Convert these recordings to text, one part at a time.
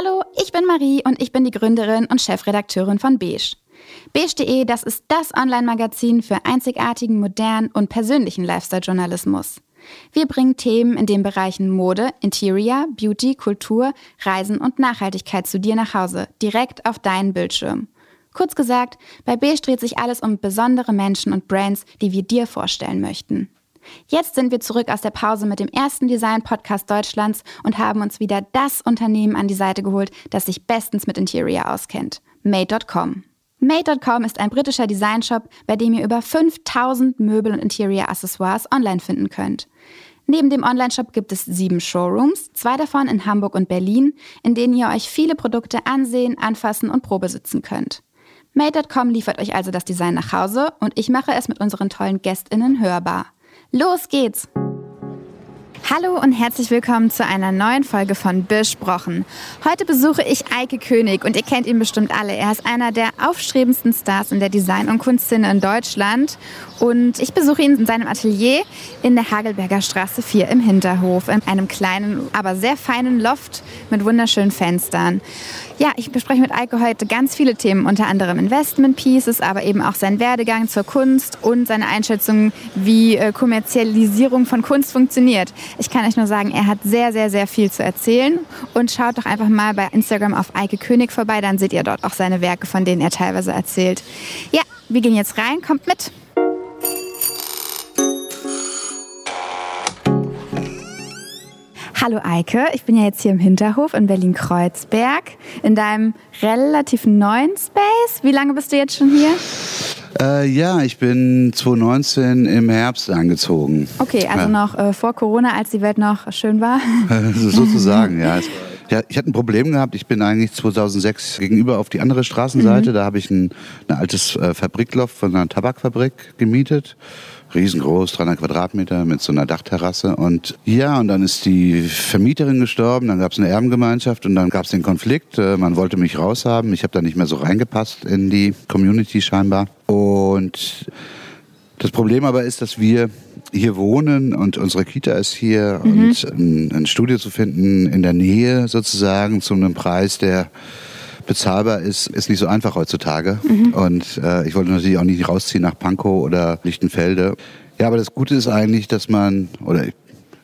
Hallo, ich bin Marie und ich bin die Gründerin und Chefredakteurin von Beige. Beige.de, das ist das Online-Magazin für einzigartigen, modernen und persönlichen Lifestyle-Journalismus. Wir bringen Themen in den Bereichen Mode, Interior, Beauty, Kultur, Reisen und Nachhaltigkeit zu dir nach Hause, direkt auf deinen Bildschirm. Kurz gesagt, bei Beige dreht sich alles um besondere Menschen und Brands, die wir dir vorstellen möchten. Jetzt sind wir zurück aus der Pause mit dem ersten Design-Podcast Deutschlands und haben uns wieder das Unternehmen an die Seite geholt, das sich bestens mit Interior auskennt. Made.com. Made.com ist ein britischer Designshop, bei dem ihr über 5000 Möbel und Interior-Accessoires online finden könnt. Neben dem Onlineshop gibt es sieben Showrooms, zwei davon in Hamburg und Berlin, in denen ihr euch viele Produkte ansehen, anfassen und probesitzen könnt. Made.com liefert euch also das Design nach Hause und ich mache es mit unseren tollen GästInnen hörbar. Los geht's! Hallo und herzlich willkommen zu einer neuen Folge von Besprochen. Heute besuche ich Eike König und ihr kennt ihn bestimmt alle. Er ist einer der aufstrebendsten Stars in der Design- und Kunstszene in Deutschland und ich besuche ihn in seinem Atelier in der Hagelberger Straße 4 im Hinterhof, in einem kleinen, aber sehr feinen Loft mit wunderschönen Fenstern. Ja, ich bespreche mit Eike heute ganz viele Themen, unter anderem Investment Pieces, aber eben auch seinen Werdegang zur Kunst und seine Einschätzung, wie äh, Kommerzialisierung von Kunst funktioniert. Ich kann euch nur sagen, er hat sehr, sehr, sehr viel zu erzählen und schaut doch einfach mal bei Instagram auf Eike König vorbei, dann seht ihr dort auch seine Werke, von denen er teilweise erzählt. Ja, wir gehen jetzt rein, kommt mit. Hallo Eike, ich bin ja jetzt hier im Hinterhof in Berlin-Kreuzberg in deinem relativ neuen Space. Wie lange bist du jetzt schon hier? Äh, ja, ich bin 2019 im Herbst eingezogen. Okay, also ja. noch äh, vor Corona, als die Welt noch schön war. Sozusagen, ja. Ja, ich hatte ein Problem gehabt. Ich bin eigentlich 2006 gegenüber auf die andere Straßenseite. Mhm. Da habe ich ein, ein altes äh, Fabrikloft von einer Tabakfabrik gemietet riesengroß, 300 Quadratmeter mit so einer Dachterrasse. Und ja, und dann ist die Vermieterin gestorben, dann gab es eine Erbengemeinschaft und dann gab es den Konflikt. Äh, man wollte mich raushaben. Ich habe da nicht mehr so reingepasst in die Community scheinbar. Und das Problem aber ist, dass wir hier wohnen und unsere Kita ist hier mhm. und ein, ein Studio zu finden in der Nähe sozusagen zu einem Preis, der bezahlbar ist, ist nicht so einfach heutzutage. Mhm. Und äh, ich wollte natürlich auch nicht rausziehen nach Pankow oder Lichtenfelde. Ja, aber das Gute ist eigentlich, dass man, oder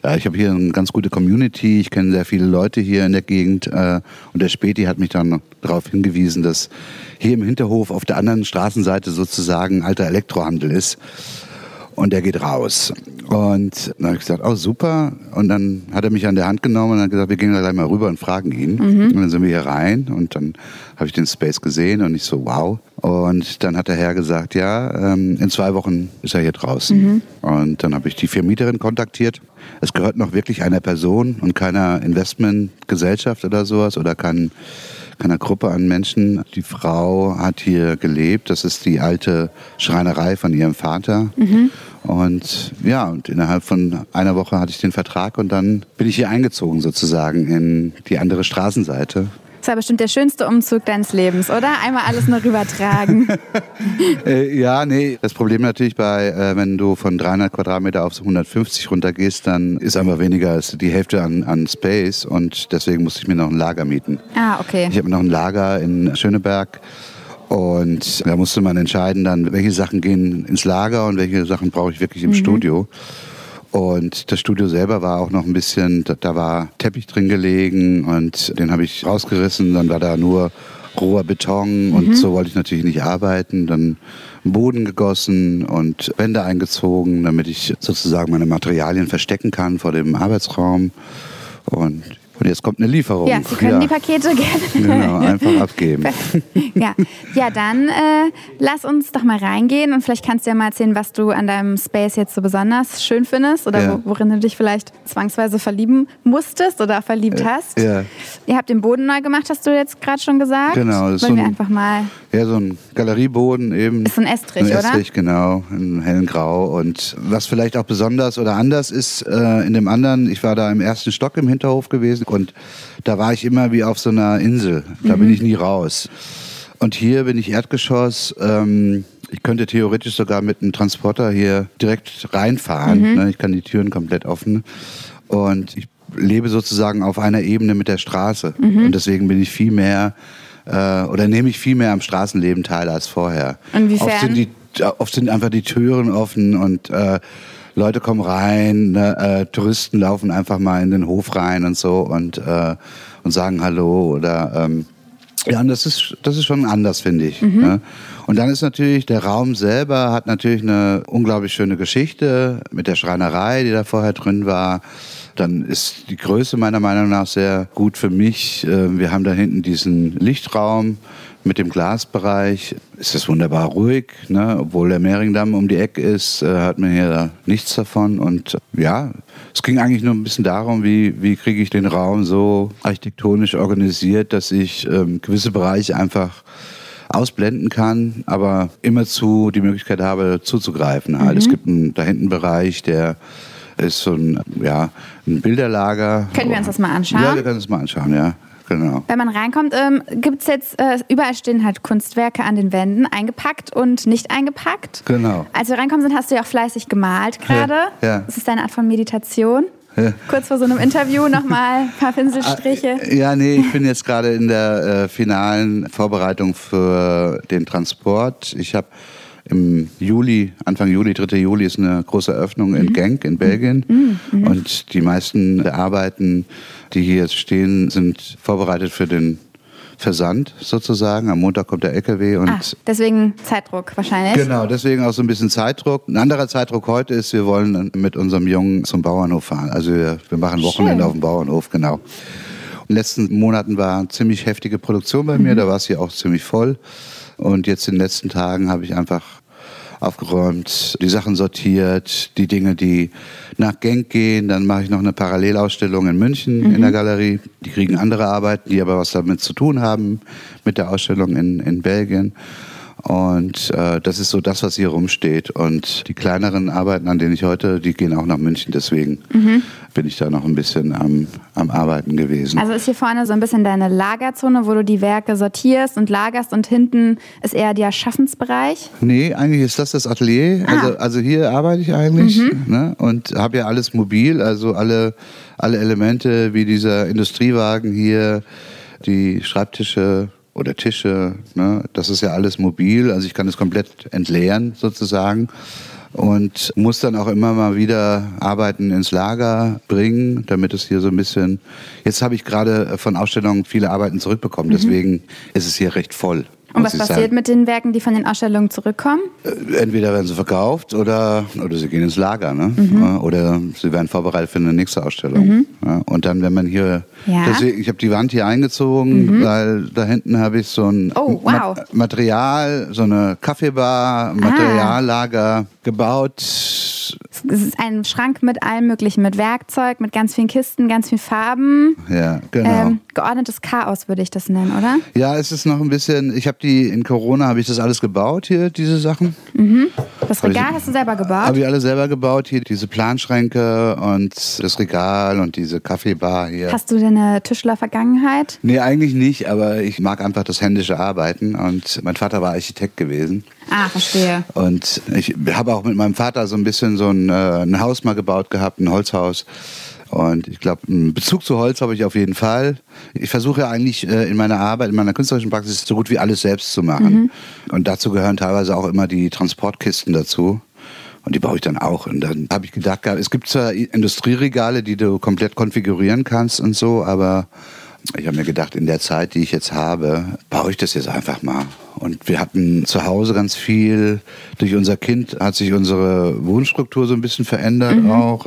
ja, ich habe hier eine ganz gute Community, ich kenne sehr viele Leute hier in der Gegend äh, und der Späti hat mich dann darauf hingewiesen, dass hier im Hinterhof auf der anderen Straßenseite sozusagen alter Elektrohandel ist und der geht raus. Und dann habe ich gesagt, oh super. Und dann hat er mich an der Hand genommen und hat gesagt, wir gehen da gleich mal rüber und fragen ihn. Mhm. Und dann sind wir hier rein und dann habe ich den Space gesehen und ich so, wow. Und dann hat der Herr gesagt, ja, ähm, in zwei Wochen ist er hier draußen. Mhm. Und dann habe ich die Vermieterin kontaktiert. Es gehört noch wirklich einer Person und keiner Investmentgesellschaft oder sowas oder kein keiner Gruppe an Menschen. Die Frau hat hier gelebt. Das ist die alte Schreinerei von ihrem Vater. Mhm. Und ja, und innerhalb von einer Woche hatte ich den Vertrag und dann bin ich hier eingezogen sozusagen in die andere Straßenseite. Das war bestimmt der schönste Umzug deines Lebens, oder? Einmal alles nur rübertragen. äh, ja, nee. Das Problem natürlich bei, äh, wenn du von 300 Quadratmeter auf 150 runtergehst, dann ist einfach weniger als die Hälfte an, an Space und deswegen musste ich mir noch ein Lager mieten. Ah, okay. Ich habe noch ein Lager in Schöneberg. Und da musste man entscheiden dann, welche Sachen gehen ins Lager und welche Sachen brauche ich wirklich im mhm. Studio. Und das Studio selber war auch noch ein bisschen, da war Teppich drin gelegen und den habe ich rausgerissen. Dann war da nur roher Beton und mhm. so wollte ich natürlich nicht arbeiten. Dann Boden gegossen und Wände eingezogen, damit ich sozusagen meine Materialien verstecken kann vor dem Arbeitsraum. Und und jetzt kommt eine Lieferung. Ja, Sie können ja. die Pakete gerne. Genau, einfach abgeben. ja. ja, dann äh, lass uns doch mal reingehen und vielleicht kannst du ja mal erzählen, was du an deinem Space jetzt so besonders schön findest oder ja. worin du dich vielleicht zwangsweise verlieben musstest oder verliebt hast. Ja. Ihr habt den Boden neu gemacht, hast du jetzt gerade schon gesagt. Genau. Das Wollen wir einfach mal. Ja, so ein Galerieboden eben. Ist ein Estrich, ein Estrich, oder? Genau, in hellen Grau. Und was vielleicht auch besonders oder anders ist äh, in dem anderen, ich war da im ersten Stock im Hinterhof gewesen und da war ich immer wie auf so einer Insel. Da mhm. bin ich nie raus. Und hier bin ich Erdgeschoss. Ähm, ich könnte theoretisch sogar mit einem Transporter hier direkt reinfahren. Mhm. Ne? Ich kann die Türen komplett offen. Und ich lebe sozusagen auf einer Ebene mit der Straße. Und deswegen bin ich viel mehr äh, oder nehme ich viel mehr am Straßenleben teil als vorher. Inwiefern? Oft sind, die, oft sind einfach die Türen offen und äh, Leute kommen rein, ne, äh, Touristen laufen einfach mal in den Hof rein und so und, äh, und sagen Hallo oder ähm, ja, und das ist, das ist schon anders, finde ich. Mhm. Ne? Und dann ist natürlich, der Raum selber hat natürlich eine unglaublich schöne Geschichte mit der Schreinerei, die da vorher drin war. Dann ist die Größe meiner Meinung nach sehr gut für mich. Äh, Wir haben da hinten diesen Lichtraum mit dem Glasbereich. Es ist wunderbar ruhig, ne? obwohl der Mehringdamm um die Ecke ist, äh, hat man hier nichts davon. Und äh, ja, es ging eigentlich nur ein bisschen darum, wie, wie kriege ich den Raum so architektonisch organisiert, dass ich ähm, gewisse Bereiche einfach ausblenden kann, aber immerzu die Möglichkeit habe, zuzugreifen. Halt. Es gibt einen da hinten einen Bereich, der ist so ein, ja, ein Bilderlager. Können wir uns das mal anschauen? Ja, wir können uns mal anschauen, ja. Genau. Wenn man reinkommt, ähm, gibt es jetzt, äh, überall stehen halt Kunstwerke an den Wänden, eingepackt und nicht eingepackt. Genau. Als wir reinkommen sind, hast du ja auch fleißig gemalt gerade. ja. Das ist deine Art von Meditation. Ja. Kurz vor so einem Interview nochmal ein paar Pinselstriche. Ja, nee, ich bin jetzt gerade in der äh, finalen Vorbereitung für den Transport. Ich habe im Juli, Anfang Juli, 3. Juli ist eine große Eröffnung in Genk in Belgien. Und die meisten der Arbeiten, die hier jetzt stehen, sind vorbereitet für den Versand sozusagen. Am Montag kommt der LKW und Ah, deswegen Zeitdruck wahrscheinlich. Genau, deswegen auch so ein bisschen Zeitdruck. Ein anderer Zeitdruck heute ist, wir wollen mit unserem Jungen zum Bauernhof fahren. Also wir, wir machen Wochenende Schön. auf dem Bauernhof, genau. In den letzten Monaten war ziemlich heftige Produktion bei mir, da war es hier auch ziemlich voll. Und jetzt in den letzten Tagen habe ich einfach aufgeräumt, die Sachen sortiert, die Dinge, die nach Genk gehen. Dann mache ich noch eine Parallelausstellung in München in der Galerie. Die kriegen andere Arbeiten, die aber was damit zu tun haben, mit der Ausstellung in, in Belgien. Und äh, das ist so das, was hier rumsteht. Und die kleineren Arbeiten, an denen ich heute, die gehen auch nach München. Deswegen bin ich da noch ein bisschen am, am Arbeiten gewesen. Also ist hier vorne so ein bisschen deine Lagerzone, wo du die Werke sortierst und lagerst und hinten ist eher der Schaffensbereich. Nee, eigentlich ist das das Atelier. Ah. Also, also hier arbeite ich eigentlich ne? und habe ja alles mobil, also alle, alle Elemente wie dieser Industriewagen hier, die Schreibtische oder Tische, ne? das ist ja alles mobil. Also ich kann es komplett entleeren sozusagen und muss dann auch immer mal wieder Arbeiten ins Lager bringen, damit es hier so ein bisschen. Jetzt habe ich gerade von Ausstellungen viele Arbeiten zurückbekommen, deswegen ist es hier recht voll. Und was passiert sagen. mit den Werken, die von den Ausstellungen zurückkommen? Entweder werden sie verkauft oder, oder sie gehen ins Lager. Ne? Mhm. Oder sie werden vorbereitet für eine nächste Ausstellung. Ja, und dann, wenn man hier. Ja. Mhm. Deswegen, ich habe die Wand hier eingezogen, weil da hinten habe ich so ein Oh, wow. Material, so eine Kaffeebar, ein Materiallager gebaut. Es ist ein Schrank mit allem möglichen, mit Werkzeug, mit ganz vielen Kisten, ganz vielen Farben. Ja, genau. Ähm, geordnetes Chaos würde ich das nennen, oder? ja, es ist noch ein bisschen. Ich habe die in Corona habe ich das alles gebaut hier, diese Sachen. Das Regal hast du selber gebaut. Habe ich alle selber gebaut hier, diese Planschränke und das Regal und diese Kaffeebar hier. Hast du denn eine Tischler-Vergangenheit? Nee, eigentlich nicht, aber ich mag einfach das händische Arbeiten und mein Vater war Architekt gewesen. Ah, verstehe. Und ich habe auch mit meinem Vater so ein bisschen so ein, äh, ein Haus mal gebaut gehabt, ein Holzhaus. Und ich glaube, einen Bezug zu Holz habe ich auf jeden Fall. Ich versuche ja eigentlich äh, in meiner Arbeit, in meiner künstlerischen Praxis so gut wie alles selbst zu machen. Und dazu gehören teilweise auch immer die Transportkisten dazu. Und die baue ich dann auch. Und dann habe ich gedacht, es gibt zwar Industrieregale, die du komplett konfigurieren kannst und so, aber ich habe mir gedacht, in der Zeit, die ich jetzt habe, baue ich das jetzt einfach mal. Und wir hatten zu Hause ganz viel. Durch unser Kind hat sich unsere Wohnstruktur so ein bisschen verändert auch.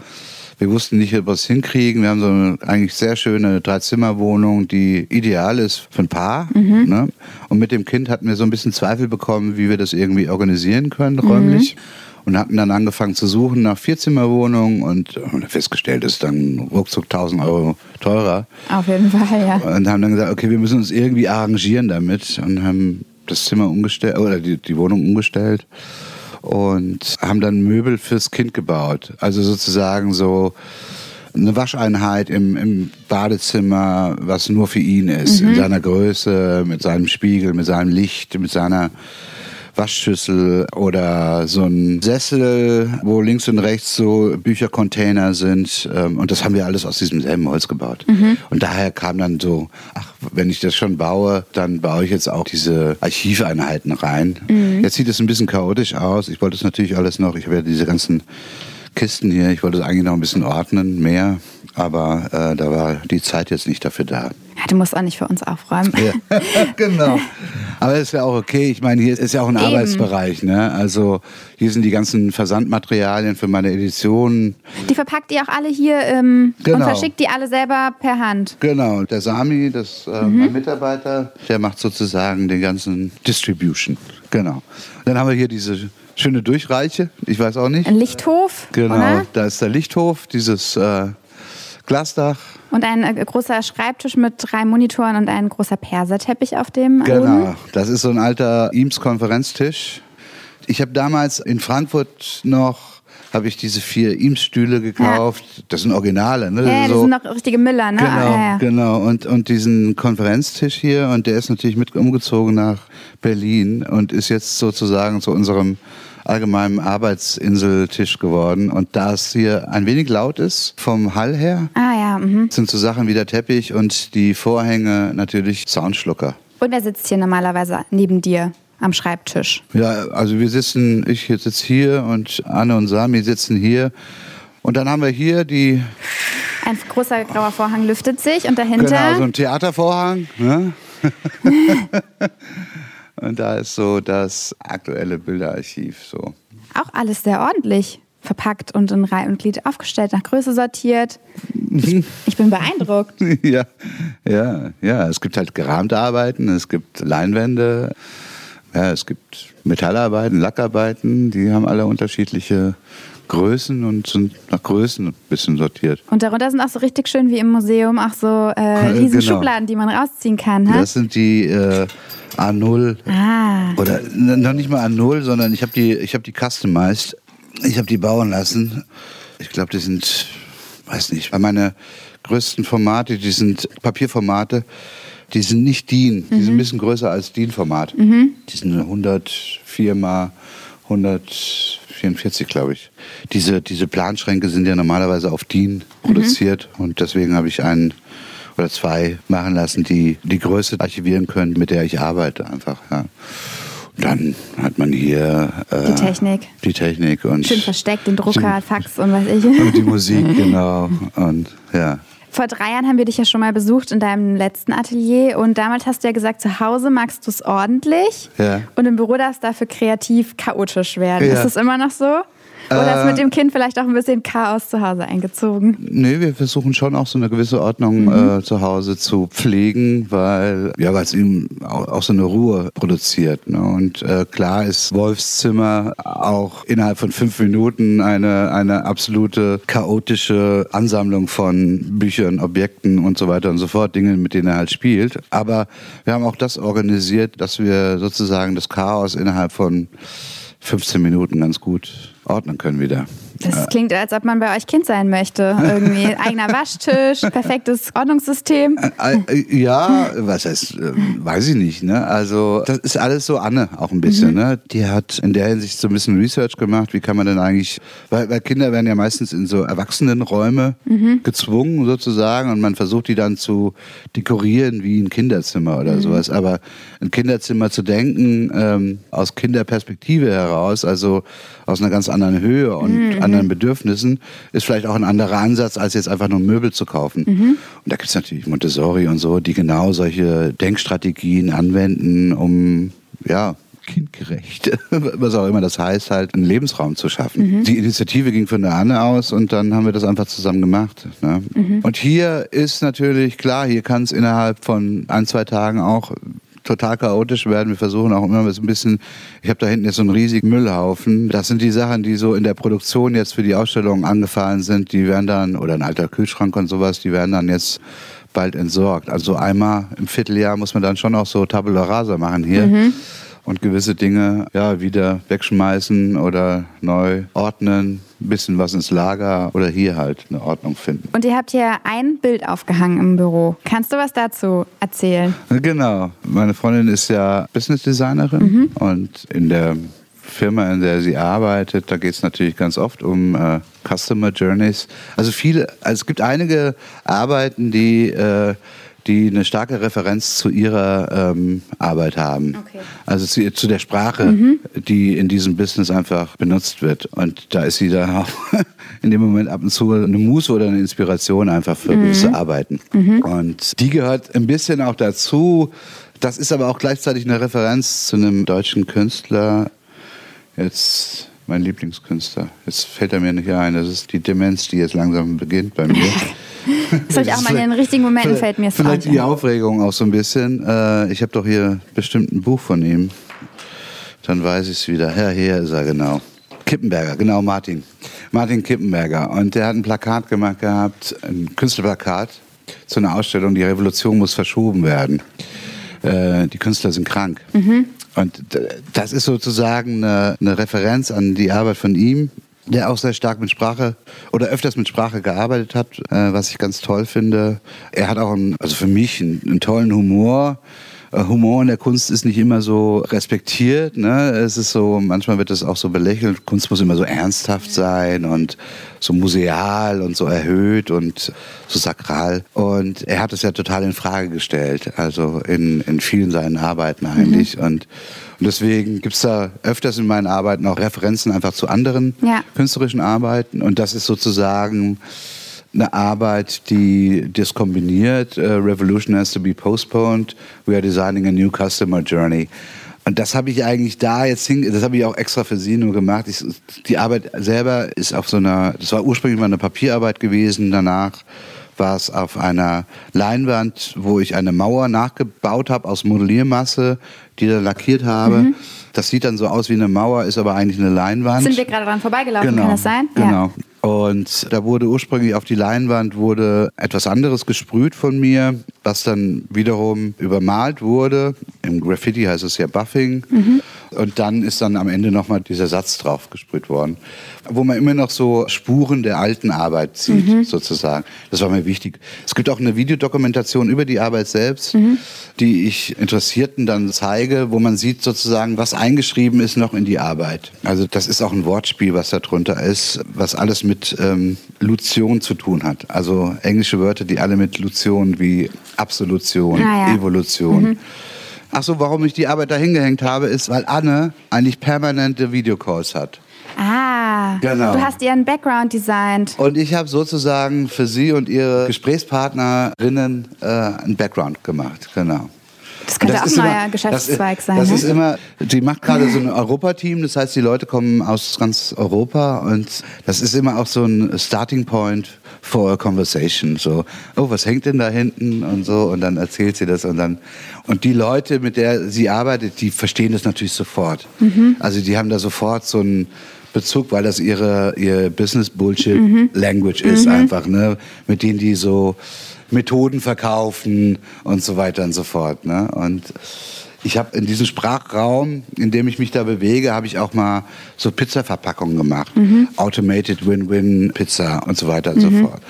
Wir wussten nicht, ob wir es hinkriegen. Wir haben so eine eigentlich sehr schöne Dreizimmerwohnung, die ideal ist für ein Paar. Ne? Und mit dem Kind hatten wir so ein bisschen Zweifel bekommen, wie wir das irgendwie organisieren können, räumlich. Und hatten dann angefangen zu suchen nach Vierzimmerwohnungen und haben festgestellt, ist dann ruckzuck 1000 Euro teurer. Auf jeden Fall, ja. Und haben dann gesagt, okay, wir müssen uns irgendwie arrangieren damit und haben das Zimmer umgestellt oder die, die Wohnung umgestellt und haben dann Möbel fürs Kind gebaut. Also sozusagen so eine Wascheinheit im, im Badezimmer, was nur für ihn ist, in seiner Größe, mit seinem Spiegel, mit seinem Licht, mit seiner Waschschüssel oder so ein Sessel, wo links und rechts so Büchercontainer sind. Ähm, und das haben wir alles aus diesem selben Holz gebaut. Mhm. Und daher kam dann so, ach, wenn ich das schon baue, dann baue ich jetzt auch diese Archiveinheiten rein. Mhm. Jetzt sieht es ein bisschen chaotisch aus. Ich wollte es natürlich alles noch, ich habe ja diese ganzen Kisten hier, ich wollte es eigentlich noch ein bisschen ordnen, mehr. Aber äh, da war die Zeit jetzt nicht dafür da. Ja, du musst auch nicht für uns aufräumen. Ja, genau. Aber ist ja auch okay. Ich meine, hier ist ja auch ein Eben. Arbeitsbereich. Ne? Also hier sind die ganzen Versandmaterialien für meine Editionen. Die verpackt ihr auch alle hier ähm, genau. und verschickt die alle selber per Hand. Genau. Der Sami, das äh, mhm. mein Mitarbeiter, der macht sozusagen den ganzen Distribution. Genau. Dann haben wir hier diese schöne Durchreiche. Ich weiß auch nicht. Ein Lichthof. Genau. Oder? Da ist der Lichthof. Dieses äh, Glasdach. Und ein äh, großer Schreibtisch mit drei Monitoren und ein großer Perserteppich auf dem. Genau, Boden. das ist so ein alter Eames-Konferenztisch. Ich habe damals in Frankfurt noch habe ich diese vier Eames-Stühle gekauft. Ja. Das sind Originale, ne? Ja, das so, sind noch richtige Müller, ne? Genau, ah, ja, ja. genau. Und, und diesen Konferenztisch hier, und der ist natürlich mit umgezogen nach Berlin und ist jetzt sozusagen zu unserem allgemeinen Arbeitsinseltisch geworden. Und da es hier ein wenig laut ist vom Hall her, ah, ja, mhm. sind so Sachen wie der Teppich und die Vorhänge natürlich Soundschlucker. Und wer sitzt hier normalerweise neben dir? am Schreibtisch? Ja, also wir sitzen, ich sitze hier und Anne und Sami sitzen hier. Und dann haben wir hier die. Ein großer grauer Vorhang lüftet sich und dahinter. Genau, so ein Theatervorhang. Ne? Und da ist so das aktuelle Bilderarchiv. So. Auch alles sehr ordentlich verpackt und in Reihe und Glied aufgestellt, nach Größe sortiert. Ich, ich, bin beeindruckt. ja, ja, ja. Es gibt halt gerahmte Arbeiten, es gibt Leinwände, ja, es gibt Metallarbeiten, Lackarbeiten, die haben alle unterschiedliche Größen und sind nach Größen ein bisschen sortiert. Und darunter sind auch so richtig schön wie im Museum auch so äh, riesen genau. Schubladen, die man rausziehen kann. Ha? Das sind die äh, A0. Ah. Oder noch nicht mal A0, sondern ich habe die, hab die customized. Ich habe die bauen lassen. Ich glaube, die sind, weiß nicht, meine größten Formate, die sind Papierformate, die sind nicht DIN, die mhm. sind ein bisschen größer als DIN-Format. Mhm. Die sind 104 mal 144, glaube ich. Diese, diese Planschränke sind ja normalerweise auf DIN produziert mhm. und deswegen habe ich einen oder zwei machen lassen, die die Größe archivieren können, mit der ich arbeite einfach. Ja. Dann hat man hier äh, die Technik. Die Technik und schön versteckt, den Drucker, Fax und was ich. Und die Musik genau und ja. Vor drei Jahren haben wir dich ja schon mal besucht in deinem letzten Atelier und damals hast du ja gesagt, zu Hause magst du es ordentlich ja. und im Büro darf es dafür kreativ chaotisch werden. Ja. Ist das immer noch so? Oder ist mit äh, dem Kind vielleicht auch ein bisschen Chaos zu Hause eingezogen? Nee, wir versuchen schon auch so eine gewisse Ordnung mhm. äh, zu Hause zu pflegen, weil ja, weil es ihm auch, auch, so eine Ruhe produziert. Ne? Und äh, klar ist Wolfs Zimmer auch innerhalb von fünf Minuten eine, eine absolute chaotische Ansammlung von Büchern, Objekten und so weiter und so fort, Dinge, mit denen er halt spielt. Aber wir haben auch das organisiert, dass wir sozusagen das Chaos innerhalb von 15 Minuten ganz gut ordnen können wieder. Das klingt, als ob man bei euch Kind sein möchte. Irgendwie eigener Waschtisch, perfektes Ordnungssystem. Ja, was heißt, äh, weiß ich nicht. Ne? Also das ist alles so Anne auch ein bisschen. Mhm. Ne? Die hat in der Hinsicht so ein bisschen Research gemacht. Wie kann man denn eigentlich, weil, weil Kinder werden ja meistens in so Erwachsenenräume mhm. gezwungen sozusagen und man versucht die dann zu dekorieren wie ein Kinderzimmer oder mhm. sowas. Aber ein Kinderzimmer zu denken ähm, aus Kinderperspektive heraus, also aus einer ganz anderen Höhe und mhm anderen Bedürfnissen, ist vielleicht auch ein anderer Ansatz, als jetzt einfach nur Möbel zu kaufen. Mhm. Und da gibt es natürlich Montessori und so, die genau solche Denkstrategien anwenden, um ja, kindgerecht, was auch immer das heißt, halt einen Lebensraum zu schaffen. Mhm. Die Initiative ging von der Anne aus und dann haben wir das einfach zusammen gemacht. Ne? Mhm. Und hier ist natürlich klar, hier kann es innerhalb von ein, zwei Tagen auch total chaotisch werden. Wir versuchen auch immer so ein bisschen, ich habe da hinten jetzt so einen riesigen Müllhaufen. Das sind die Sachen, die so in der Produktion jetzt für die Ausstellung angefallen sind. Die werden dann, oder ein alter Kühlschrank und sowas, die werden dann jetzt bald entsorgt. Also einmal im Vierteljahr muss man dann schon auch so Tabula Rasa machen hier. Mhm. Und gewisse Dinge ja wieder wegschmeißen oder neu ordnen, ein bisschen was ins Lager oder hier halt eine Ordnung finden. Und ihr habt hier ein Bild aufgehangen im Büro. Kannst du was dazu erzählen? Genau. Meine Freundin ist ja Business Designerin mhm. und in der Firma, in der sie arbeitet, da geht es natürlich ganz oft um äh, Customer Journeys. Also viele, also es gibt einige Arbeiten, die äh, die eine starke Referenz zu ihrer ähm, Arbeit haben. Okay. Also zu, zu, der Sprache, mhm. die in diesem Business einfach benutzt wird. Und da ist sie dann auch in dem Moment ab und zu eine Muße oder eine Inspiration einfach für mhm. gewisse Arbeiten. Mhm. Und die gehört ein bisschen auch dazu. Das ist aber auch gleichzeitig eine Referenz zu einem deutschen Künstler. Jetzt mein Lieblingskünstler. Jetzt fällt er mir nicht ein. Das ist die Demenz, die jetzt langsam beginnt bei mir. Das habe ich auch mal in den richtigen Momenten fällt mir es Vielleicht die Aufregung auch so ein bisschen. Äh, ich habe doch hier bestimmt ein Buch von ihm. Dann weiß ich es wieder. Ja, hier ist er genau. Kippenberger, genau Martin. Martin Kippenberger. Und der hat ein Plakat gemacht gehabt, ein Künstlerplakat zu einer Ausstellung, die Revolution muss verschoben werden. Äh, die Künstler sind krank. Mhm. Und das ist sozusagen eine, eine Referenz an die Arbeit von ihm der auch sehr stark mit Sprache oder öfters mit Sprache gearbeitet hat, äh, was ich ganz toll finde. Er hat auch, einen, also für mich, einen, einen tollen Humor. Äh, Humor in der Kunst ist nicht immer so respektiert. Ne? Es ist so, manchmal wird es auch so belächelt. Kunst muss immer so ernsthaft sein und so museal und so erhöht und so sakral. Und er hat es ja total in Frage gestellt, also in, in vielen seinen Arbeiten eigentlich. Mhm. Und, und deswegen gibt es da öfters in meinen Arbeiten auch Referenzen einfach zu anderen ja. künstlerischen Arbeiten. Und das ist sozusagen eine Arbeit, die das kombiniert. Uh, Revolution has to be postponed. We are designing a new customer journey. Und das habe ich eigentlich da jetzt hin, das habe ich auch extra für Sie nur gemacht. Ich, die Arbeit selber ist auf so einer, das war ursprünglich mal eine Papierarbeit gewesen. Danach war es auf einer Leinwand, wo ich eine Mauer nachgebaut habe aus Modelliermasse, die dann lackiert habe. Mhm. Das sieht dann so aus wie eine Mauer, ist aber eigentlich eine Leinwand. Sind wir gerade dran vorbeigelaufen, genau. kann das sein? Genau. Ja. Und da wurde ursprünglich auf die Leinwand wurde etwas anderes gesprüht von mir, was dann wiederum übermalt wurde. Im Graffiti heißt es ja Buffing. Mhm. Und dann ist dann am Ende nochmal dieser Satz drauf gesprüht worden, wo man immer noch so Spuren der alten Arbeit sieht, mhm. sozusagen. Das war mir wichtig. Es gibt auch eine Videodokumentation über die Arbeit selbst, mhm. die ich Interessierten dann zeige, wo man sieht sozusagen, was eingeschrieben ist noch in die Arbeit. Also das ist auch ein Wortspiel, was da drunter ist, was alles mit ähm, Lution zu tun hat. Also englische Wörter, die alle mit Lution wie Absolution, ah, ja. Evolution. Mhm. Ach so, warum ich die Arbeit da hingehängt habe, ist, weil Anne eigentlich permanente Videocalls hat. Ah, genau. du hast ihren Background designt. Und ich habe sozusagen für sie und ihre Gesprächspartnerinnen äh, einen Background gemacht, genau. Das könnte das auch ein neuer Geschäftszweig das, sein. Das ne? ist immer, die macht gerade so ein Europateam, das heißt, die Leute kommen aus ganz Europa und das ist immer auch so ein Starting Point for a conversation. So, oh, was hängt denn da hinten und so und dann erzählt sie das und dann und die Leute, mit der sie arbeitet, die verstehen das natürlich sofort. Mhm. Also die haben da sofort so einen Bezug, weil das ihre ihr Business Bullshit mhm. Language ist mhm. einfach, ne, mit denen die so Methoden verkaufen und so weiter und so fort. Ne? Und ich habe in diesem Sprachraum, in dem ich mich da bewege, habe ich auch mal so Pizza-Verpackungen gemacht. Mhm. Automated Win-Win Pizza und so weiter und mhm. so fort.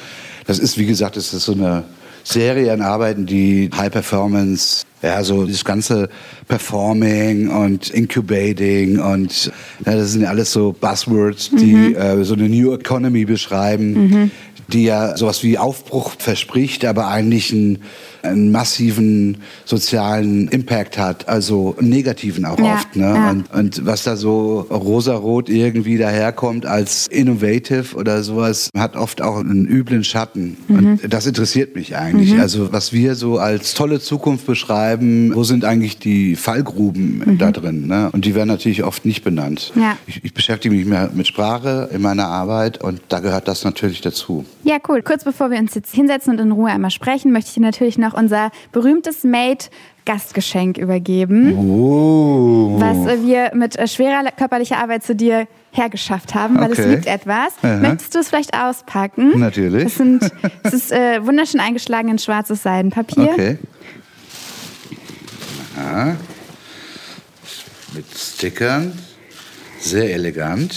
Das ist, wie gesagt, das ist so eine Serie an Arbeiten, die High Performance, ja, so das ganze Performing und Incubating und ja, das sind alles so Buzzwords, die mhm. äh, so eine New Economy beschreiben, mhm die ja sowas wie Aufbruch verspricht, aber eigentlich einen, einen massiven sozialen Impact hat, also einen negativen auch ja, oft. Ne? Ja. Und, und was da so rosarot irgendwie daherkommt als innovative oder sowas, hat oft auch einen üblen Schatten. Mhm. Und das interessiert mich eigentlich. Mhm. Also was wir so als tolle Zukunft beschreiben, wo sind eigentlich die Fallgruben mhm. da drin? Ne? Und die werden natürlich oft nicht benannt. Ja. Ich, ich beschäftige mich mehr mit Sprache in meiner Arbeit und da gehört das natürlich dazu. Ja, cool. Kurz bevor wir uns jetzt hinsetzen und in Ruhe einmal sprechen, möchte ich dir natürlich noch unser berühmtes Made Gastgeschenk übergeben, oh. was wir mit schwerer körperlicher Arbeit zu dir hergeschafft haben, weil okay. es liegt etwas. Aha. Möchtest du es vielleicht auspacken? Natürlich. Es, sind, es ist äh, wunderschön eingeschlagen in schwarzes Seidenpapier. Okay. Aha. Stickern. Sehr elegant.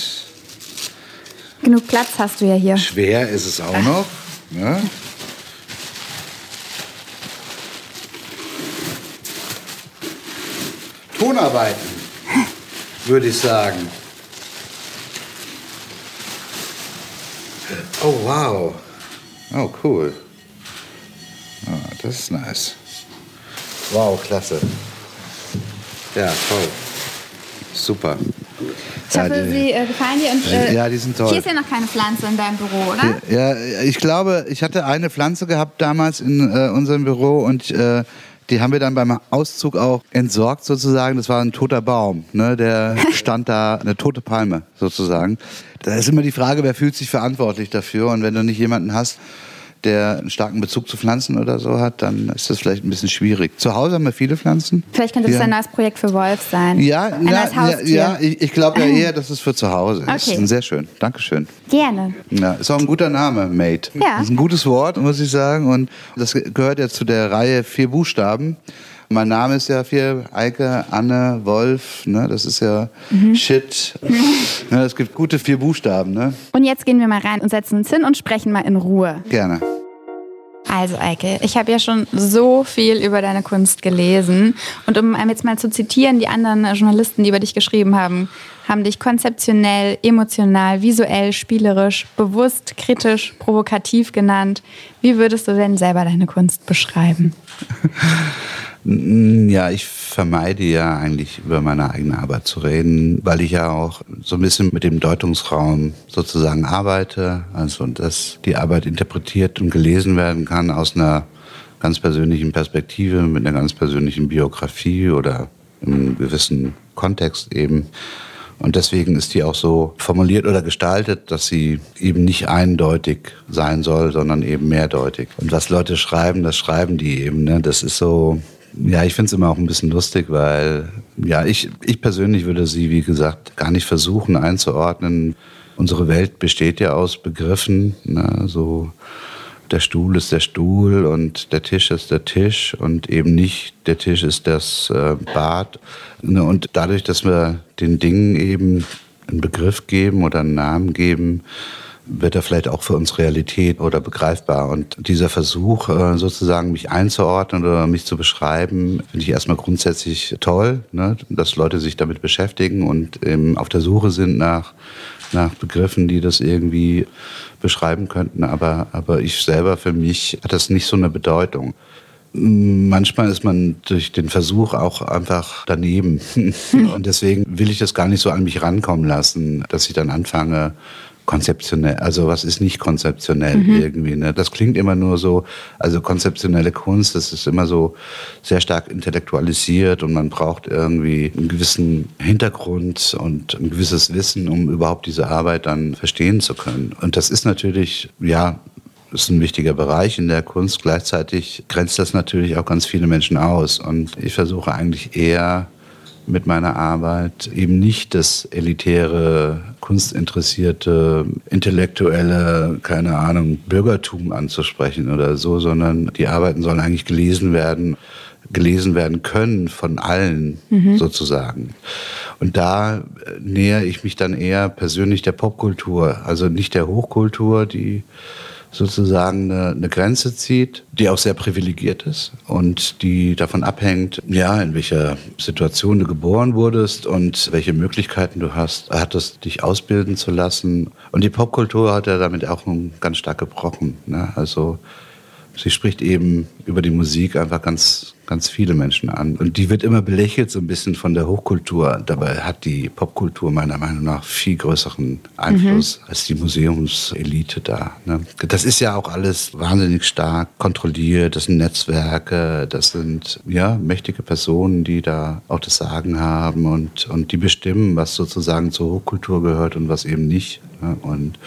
Genug Platz hast du ja hier. Schwer ist es auch noch. Ne? Tonarbeiten, würde ich sagen. Oh, wow. Oh, cool. Ah, das ist nice. Wow, klasse. Ja, toll. Super. Ich hoffe, Ja, die- sie äh, gefallen dir. Und, äh, Ja, die sind toll. Hier ist ja noch keine Pflanze in deinem Büro, oder? Ja, ich glaube, ich hatte eine Pflanze gehabt damals in äh, unserem Büro und äh, die haben wir dann beim Auszug auch entsorgt sozusagen. Das war ein toter Baum, ne? der stand da, eine tote Palme sozusagen. Da ist immer die Frage, wer fühlt sich verantwortlich dafür und wenn du nicht jemanden hast, der einen starken Bezug zu Pflanzen oder so hat, dann ist das vielleicht ein bisschen schwierig. Zu Hause haben wir viele Pflanzen. Vielleicht könnte das Ja. ein neues Projekt für Wolf sein. Ja, ein ja, neues ja, Haustier. ja, ich, ich glaube ja eher, dass es für zu Hause ist. Okay. Sehr schön. Dankeschön. Gerne. Ja, ist auch ein guter Name, Mate. Ja. Das ist ein gutes Wort, muss ich sagen. Und das gehört ja zu der Reihe vier Buchstaben. Mein Name ist ja vier, Eike, Anne, Wolf, ne? das ist ja Mhm. Shit. ne? Es gibt gute vier Buchstaben, ne? Und jetzt gehen wir mal rein und setzen uns hin und sprechen mal in Ruhe. Gerne. Also Eike, ich habe ja schon so viel über deine Kunst gelesen. Und um jetzt mal zu zitieren, die anderen Journalisten, die über dich geschrieben haben, haben dich konzeptionell, emotional, visuell, spielerisch, bewusst, kritisch, provokativ genannt. Wie würdest du denn selber deine Kunst beschreiben? Ja, ich vermeide ja eigentlich über meine eigene Arbeit zu reden, weil ich ja auch so ein bisschen mit dem Deutungsraum sozusagen arbeite, also dass die Arbeit interpretiert und gelesen werden kann aus einer ganz persönlichen Perspektive, mit einer ganz persönlichen Biografie oder im gewissen Kontext eben. Und deswegen ist die auch so formuliert oder gestaltet, dass sie eben nicht eindeutig sein soll, sondern eben mehrdeutig. Und was Leute schreiben, das schreiben die eben. Ne? Das ist so, ja, ich finde es immer auch ein bisschen lustig, weil, ja, ich, ich persönlich würde sie, wie gesagt, gar nicht versuchen einzuordnen. Unsere Welt besteht ja aus Begriffen, ne? so der Stuhl ist der Stuhl und der Tisch ist der Tisch und eben nicht der Tisch ist das äh, Bad. Ne, Und dadurch, dass wir den Dingen eben einen Begriff geben oder einen Namen geben, wird er vielleicht auch für uns Realität oder begreifbar. Und dieser Versuch, äh, sozusagen mich einzuordnen oder mich zu beschreiben, finde ich erstmal grundsätzlich toll, ne? dass Leute sich damit beschäftigen und eben auf der Suche sind nach, nach Begriffen, die das irgendwie beschreiben könnten. Aber, aber ich selber für mich hat das nicht so eine Bedeutung. Manchmal ist man durch den Versuch auch einfach daneben. Und deswegen will ich das gar nicht so an mich rankommen lassen, dass ich dann anfange, konzeptionell, also was ist nicht konzeptionell irgendwie, ne? Das klingt immer nur so, also konzeptionelle Kunst, das ist immer so sehr stark intellektualisiert und man braucht irgendwie einen gewissen Hintergrund und ein gewisses Wissen, um überhaupt diese Arbeit dann verstehen zu können. Und das ist natürlich, ja, ist ein wichtiger Bereich in der Kunst. Gleichzeitig grenzt das natürlich auch ganz viele Menschen aus. Und ich versuche eigentlich eher mit meiner Arbeit eben nicht das elitäre, kunstinteressierte, intellektuelle, keine Ahnung, Bürgertum anzusprechen oder so, sondern die Arbeiten sollen eigentlich gelesen werden, gelesen werden können von allen sozusagen. Und da äh, nähere ich mich dann eher persönlich der Popkultur, also nicht der Hochkultur, die sozusagen eine, eine Grenze zieht, die auch sehr privilegiert ist und die davon abhängt, ja, in welcher Situation du geboren wurdest und welche Möglichkeiten du hast, hattest, dich ausbilden zu lassen. Und die Popkultur hat ja damit auch ganz stark gebrochen. Ne? Also sie spricht eben über die Musik einfach ganz, ganz viele Menschen an. Und die wird immer belächelt so ein bisschen von der Hochkultur. Dabei hat die Popkultur meiner Meinung nach viel größeren Einfluss als die Museumselite da. Ne? Das ist ja auch alles wahnsinnig stark kontrolliert. Das sind Netzwerke, das sind ja mächtige Personen, die da auch das Sagen haben und, und die bestimmen, was sozusagen zur Hochkultur gehört und was eben nicht. Ne? Und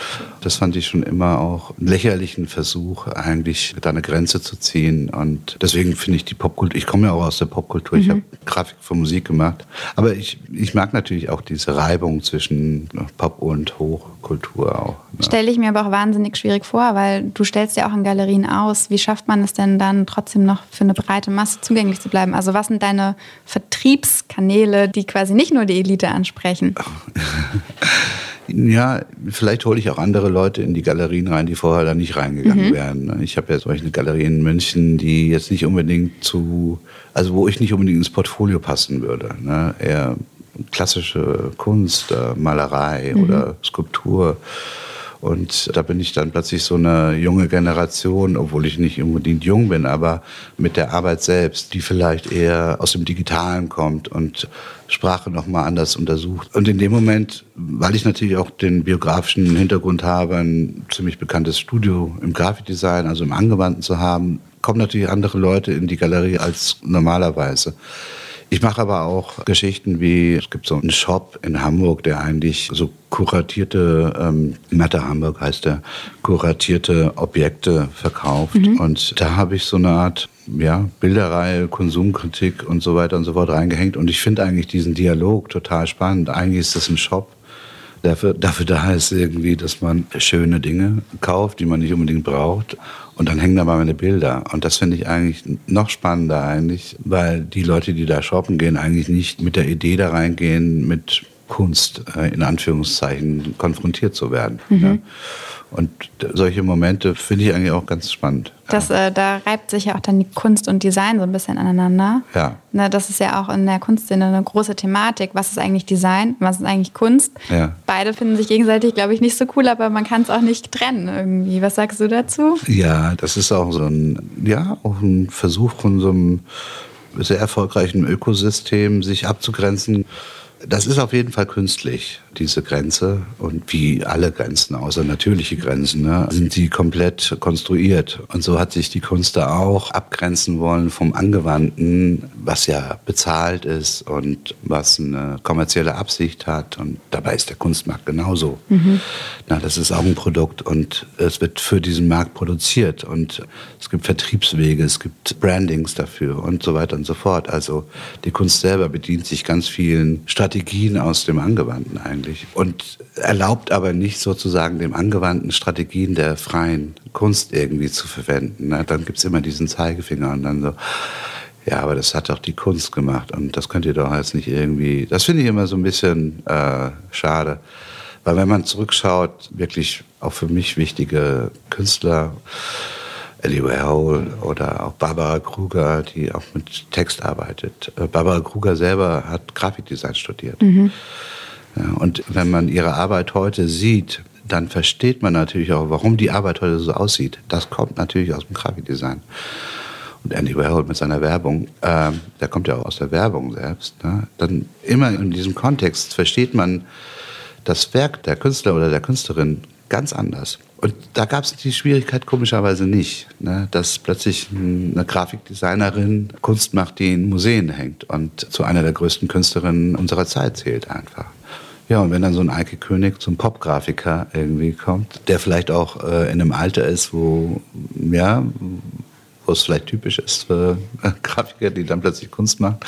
das fand ich schon immer auch einen lächerlichen Versuch, eigentlich da eine Grenze zu ziehen. Und deswegen finde ich die Popkultur, ich komme ja auch aus der Popkultur, mhm. ich habe Grafik für Musik gemacht. Aber ich, ich mag natürlich auch diese Reibung zwischen Pop und Hochkultur auch. Ne? Stelle ich mir aber auch wahnsinnig schwierig vor, weil du stellst ja auch in Galerien aus. Wie schafft man es denn dann trotzdem noch für eine breite Masse zugänglich zu bleiben? Also was sind deine Vertriebskanäle, die quasi nicht nur die Elite ansprechen? Ja, vielleicht hole ich auch andere Leute in die Galerien rein, die vorher da nicht reingegangen mhm. wären. Ich habe ja solche eine Galerie in München, die jetzt nicht unbedingt zu, also wo ich nicht unbedingt ins Portfolio passen würde. Ne? Eher klassische Kunst, äh, Malerei mhm. oder Skulptur. Und da bin ich dann plötzlich so eine junge Generation, obwohl ich nicht unbedingt jung bin, aber mit der Arbeit selbst, die vielleicht eher aus dem Digitalen kommt und Sprache nochmal anders untersucht. Und in dem Moment, weil ich natürlich auch den biografischen Hintergrund habe, ein ziemlich bekanntes Studio im Grafikdesign, also im Angewandten zu haben, kommen natürlich andere Leute in die Galerie als normalerweise. Ich mache aber auch Geschichten wie, es gibt so einen Shop in Hamburg, der eigentlich so kuratierte, ähm, Matter Hamburg heißt der, kuratierte Objekte verkauft. Mhm. Und da habe ich so eine Art ja, Bilderreihe, Konsumkritik und so weiter und so fort reingehängt. Und ich finde eigentlich diesen Dialog total spannend. Eigentlich ist das ein Shop, dafür, dafür da ist irgendwie, dass man schöne Dinge kauft, die man nicht unbedingt braucht. Und dann hängen da mal meine Bilder. Und das finde ich eigentlich noch spannender eigentlich, weil die Leute, die da shoppen gehen, eigentlich nicht mit der Idee da reingehen, mit Kunst äh, in Anführungszeichen konfrontiert zu werden. Mhm. Ja. Und solche Momente finde ich eigentlich auch ganz spannend. Das, äh, da reibt sich ja auch dann die Kunst und Design so ein bisschen aneinander. Ja. Na, das ist ja auch in der Kunstszene eine große Thematik. Was ist eigentlich Design? Was ist eigentlich Kunst? Ja. Beide finden sich gegenseitig, glaube ich, nicht so cool, aber man kann es auch nicht trennen irgendwie. Was sagst du dazu? Ja, das ist auch so ein, ja, auch ein Versuch von so einem sehr erfolgreichen Ökosystem, sich abzugrenzen das ist auf jeden Fall künstlich, diese Grenze. Und wie alle Grenzen, außer natürliche Grenzen, ne, sind sie komplett konstruiert. Und so hat sich die Kunst da auch abgrenzen wollen vom Angewandten, was ja bezahlt ist und was eine kommerzielle Absicht hat. Und dabei ist der Kunstmarkt genauso. Mhm. Na, das ist auch ein Produkt und es wird für diesen Markt produziert. Und es gibt Vertriebswege, es gibt Brandings dafür und so weiter und so fort. Also die Kunst selber bedient sich ganz vielen Strategien Strategien aus dem Angewandten eigentlich und erlaubt aber nicht sozusagen dem Angewandten Strategien der freien Kunst irgendwie zu verwenden. Ne? Dann gibt es immer diesen Zeigefinger und dann so, ja, aber das hat doch die Kunst gemacht und das könnt ihr doch jetzt nicht irgendwie, das finde ich immer so ein bisschen äh, schade. Weil wenn man zurückschaut, wirklich auch für mich wichtige Künstler, Ellie Warhol oder auch Barbara Kruger, die auch mit Text arbeitet. Äh, Barbara Kruger selber hat Grafikdesign studiert. Mhm. Ja, und wenn man ihre Arbeit heute sieht, dann versteht man natürlich auch, warum die Arbeit heute so aussieht. Das kommt natürlich aus dem Grafikdesign. Und Andy Warhol mit seiner Werbung, äh, der kommt ja auch aus der Werbung selbst. Ne? Dann immer in diesem Kontext versteht man das Werk der Künstler oder der Künstlerin ganz anders. Und da gab es die Schwierigkeit komischerweise nicht, ne, dass plötzlich eine Grafikdesignerin Kunst macht, die in Museen hängt und zu einer der größten Künstlerinnen unserer Zeit zählt einfach. Ja, und wenn dann so ein Eike König zum Popgrafiker irgendwie kommt, der vielleicht auch äh, in einem Alter ist, wo, ja, wo es vielleicht typisch ist für Grafiker, die dann plötzlich Kunst machen,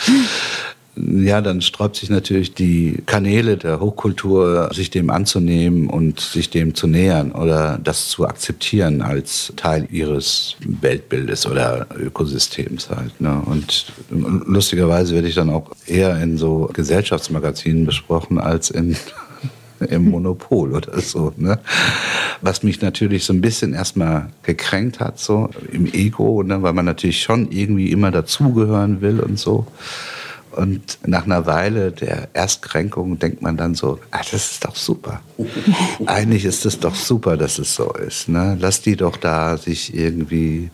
ja, dann sträubt sich natürlich die Kanäle der Hochkultur, sich dem anzunehmen und sich dem zu nähern oder das zu akzeptieren als Teil ihres Weltbildes oder Ökosystems halt. Ne? Und lustigerweise werde ich dann auch eher in so Gesellschaftsmagazinen besprochen als in im Monopol oder so. Ne? Was mich natürlich so ein bisschen erstmal gekränkt hat, so im Ego, ne? weil man natürlich schon irgendwie immer dazugehören will und so. Und nach einer Weile der Erstkränkung denkt man dann so, ah, das ist doch super. Eigentlich ist es doch super, dass es so ist. Ne? Lass die doch da sich irgendwie,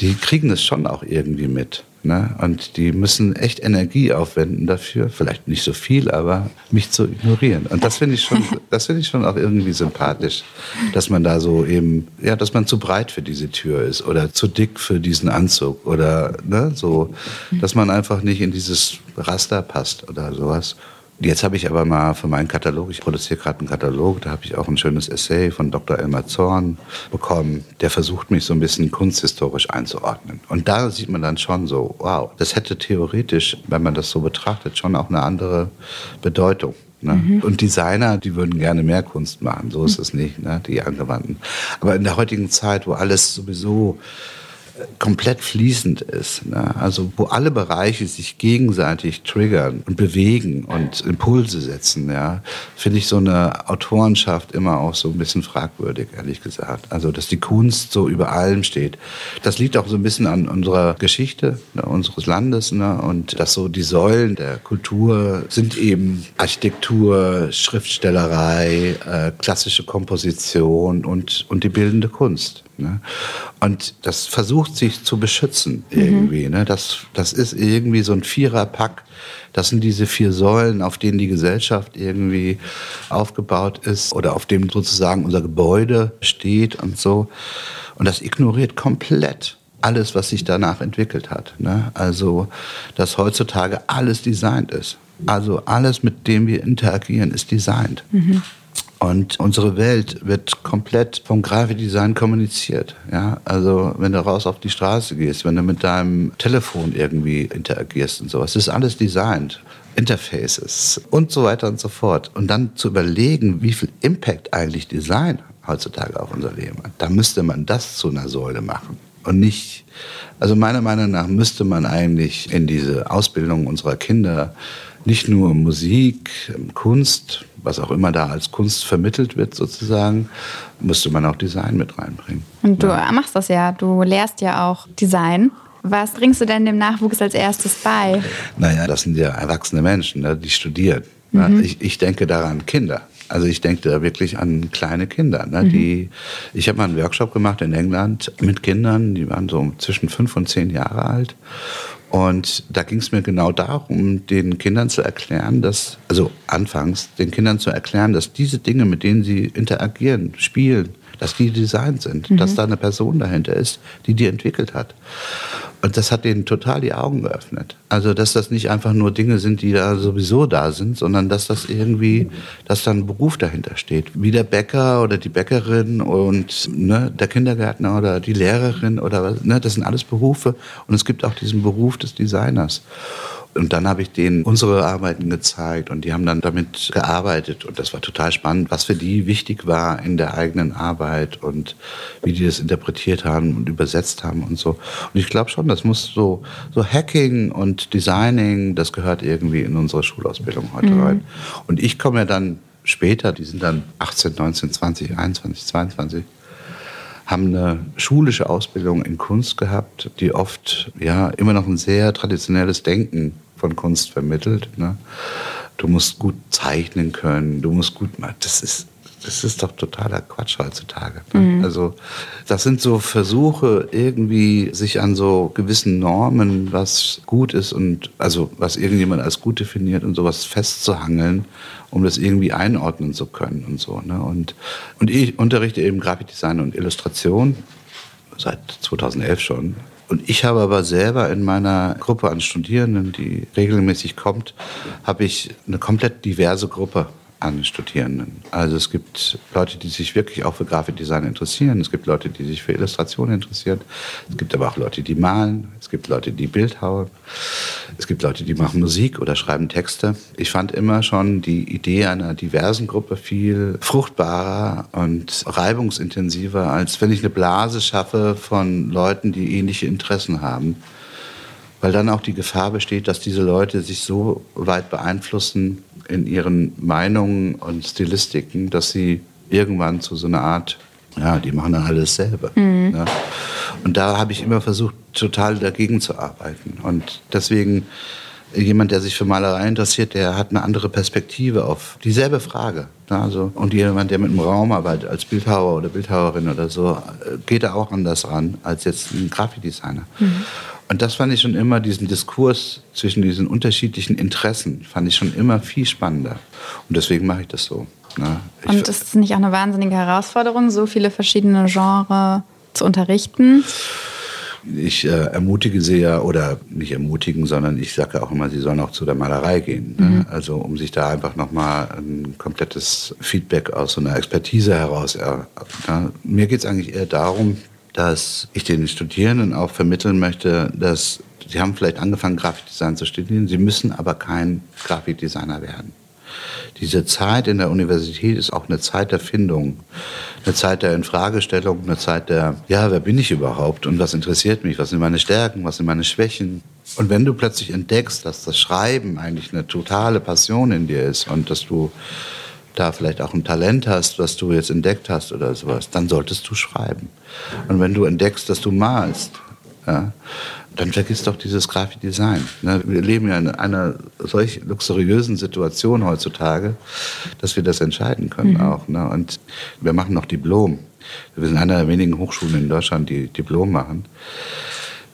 die kriegen es schon auch irgendwie mit. Ne? Und die müssen echt Energie aufwenden dafür, vielleicht nicht so viel, aber mich zu ignorieren. Und das finde ich schon, das finde ich schon auch irgendwie sympathisch, dass man da so eben, ja, dass man zu breit für diese Tür ist oder zu dick für diesen Anzug oder ne, so, dass man einfach nicht in dieses Raster passt oder sowas. Jetzt habe ich aber mal für meinen Katalog, ich produziere gerade einen Katalog, da habe ich auch ein schönes Essay von Dr. Elmar Zorn bekommen, der versucht mich so ein bisschen kunsthistorisch einzuordnen. Und da sieht man dann schon so, wow, das hätte theoretisch, wenn man das so betrachtet, schon auch eine andere Bedeutung. Ne? Mhm. Und Designer, die würden gerne mehr Kunst machen, so ist es nicht, ne? die Angewandten. Aber in der heutigen Zeit, wo alles sowieso komplett fließend ist. Ne? Also wo alle Bereiche sich gegenseitig triggern und bewegen und Impulse setzen, ja, finde ich so eine Autorenschaft immer auch so ein bisschen fragwürdig, ehrlich gesagt. Also dass die Kunst so über allem steht. Das liegt auch so ein bisschen an unserer Geschichte ne, unseres Landes ne? und dass so die Säulen der Kultur sind eben Architektur, Schriftstellerei, äh, klassische Komposition und, und die bildende Kunst. Ne? Und das versucht sich zu beschützen irgendwie. Mhm. Ne? Das, das ist irgendwie so ein Viererpack. Das sind diese vier Säulen, auf denen die Gesellschaft irgendwie aufgebaut ist oder auf dem sozusagen unser Gebäude steht und so. Und das ignoriert komplett alles, was sich danach entwickelt hat. Ne? Also, dass heutzutage alles designt ist. Also alles, mit dem wir interagieren, ist designt. Mhm. Und unsere Welt wird komplett vom Grafikdesign kommuniziert. Ja? Also wenn du raus auf die Straße gehst, wenn du mit deinem Telefon irgendwie interagierst und sowas, ist alles designt. Interfaces und so weiter und so fort. Und dann zu überlegen, wie viel Impact eigentlich Design heutzutage auf unser Leben hat, da müsste man das zu einer Säule machen. Und nicht, also meiner Meinung nach müsste man eigentlich in diese Ausbildung unserer Kinder nicht nur Musik, Kunst, was auch immer da als Kunst vermittelt wird sozusagen, müsste man auch Design mit reinbringen. Und du ja. machst das ja, du lehrst ja auch Design. Was bringst du denn dem Nachwuchs als erstes bei? Naja, das sind ja erwachsene Menschen, ne, die studieren. Mhm. Ich, ich denke daran Kinder. Also ich denke da wirklich an kleine Kinder. Ne, mhm. die, ich habe mal einen Workshop gemacht in England mit Kindern, die waren so zwischen fünf und zehn Jahre alt. Und da ging es mir genau darum, den Kindern zu erklären, dass, also anfangs den Kindern zu erklären, dass diese Dinge, mit denen sie interagieren, spielen, dass die designt sind, mhm. dass da eine Person dahinter ist, die die entwickelt hat. Und das hat denen total die Augen geöffnet. Also, dass das nicht einfach nur Dinge sind, die da sowieso da sind, sondern dass das irgendwie, dass da ein Beruf dahinter steht. Wie der Bäcker oder die Bäckerin und ne, der Kindergärtner oder die Lehrerin oder was, ne, das sind alles Berufe. Und es gibt auch diesen Beruf des Designers. Und dann habe ich denen unsere Arbeiten gezeigt und die haben dann damit gearbeitet. Und das war total spannend, was für die wichtig war in der eigenen Arbeit und wie die das interpretiert haben und übersetzt haben und so. Und ich glaube schon, das muss so, so Hacking und Designing, das gehört irgendwie in unsere Schulausbildung heute mhm. rein. Und ich komme ja dann später, die sind dann 18, 19, 20, 21, 22 haben eine schulische Ausbildung in Kunst gehabt, die oft ja immer noch ein sehr traditionelles Denken von Kunst vermittelt. Ne? Du musst gut zeichnen können, du musst gut machen. Das ist, das ist doch totaler Quatsch heutzutage. Ne? Mhm. Also das sind so Versuche, irgendwie sich an so gewissen Normen, was gut ist und also was irgendjemand als gut definiert und sowas festzuhangeln, um das irgendwie einordnen zu können und so. Ne? Und, und ich unterrichte eben Grafikdesign und Illustration seit 2011 schon und ich habe aber selber in meiner Gruppe an Studierenden, die regelmäßig kommt, habe ich eine komplett diverse Gruppe an Studierenden. Also es gibt Leute, die sich wirklich auch für Grafikdesign interessieren. Es gibt Leute, die sich für Illustration interessieren. Es gibt aber auch Leute, die malen. Es gibt Leute, die Bildhauer. Es gibt Leute, die machen Musik oder schreiben Texte. Ich fand immer schon die Idee einer diversen Gruppe viel fruchtbarer und reibungsintensiver, als wenn ich eine Blase schaffe von Leuten, die ähnliche Interessen haben weil dann auch die Gefahr besteht, dass diese Leute sich so weit beeinflussen in ihren Meinungen und Stilistiken, dass sie irgendwann zu so einer Art, ja, die machen dann alles selber. Mhm. Ja. Und da habe ich immer versucht, total dagegen zu arbeiten. Und deswegen, jemand, der sich für Malerei interessiert, der hat eine andere Perspektive auf dieselbe Frage. Also, und jemand, der mit einem Raum arbeitet, als Bildhauer oder Bildhauerin oder so, geht da auch anders ran als jetzt ein Grafikdesigner. Mhm. Und das fand ich schon immer, diesen Diskurs zwischen diesen unterschiedlichen Interessen, fand ich schon immer viel spannender. Und deswegen mache ich das so. Ne? Und ist es nicht auch eine wahnsinnige Herausforderung, so viele verschiedene Genres zu unterrichten? Ich äh, ermutige sie ja, oder nicht ermutigen, sondern ich sage auch immer, sie sollen auch zu der Malerei gehen. Ne? Mhm. Also um sich da einfach nochmal ein komplettes Feedback aus so einer Expertise heraus. Ja, ja. Mir geht es eigentlich eher darum, dass ich den Studierenden auch vermitteln möchte, dass sie haben vielleicht angefangen, Grafikdesign zu studieren, sie müssen aber kein Grafikdesigner werden. Diese Zeit in der Universität ist auch eine Zeit der Findung, eine Zeit der Infragestellung, eine Zeit der, ja, wer bin ich überhaupt und was interessiert mich, was sind meine Stärken, was sind meine Schwächen. Und wenn du plötzlich entdeckst, dass das Schreiben eigentlich eine totale Passion in dir ist und dass du da vielleicht auch ein Talent hast, was du jetzt entdeckt hast oder sowas, dann solltest du schreiben. Und wenn du entdeckst, dass du malst, ja, dann vergiss doch dieses Grafikdesign. Ne? Wir leben ja in einer solch luxuriösen Situation heutzutage, dass wir das entscheiden können mhm. auch. Ne? Und wir machen noch Diplom. Wir sind einer der wenigen Hochschulen in Deutschland, die Diplom machen.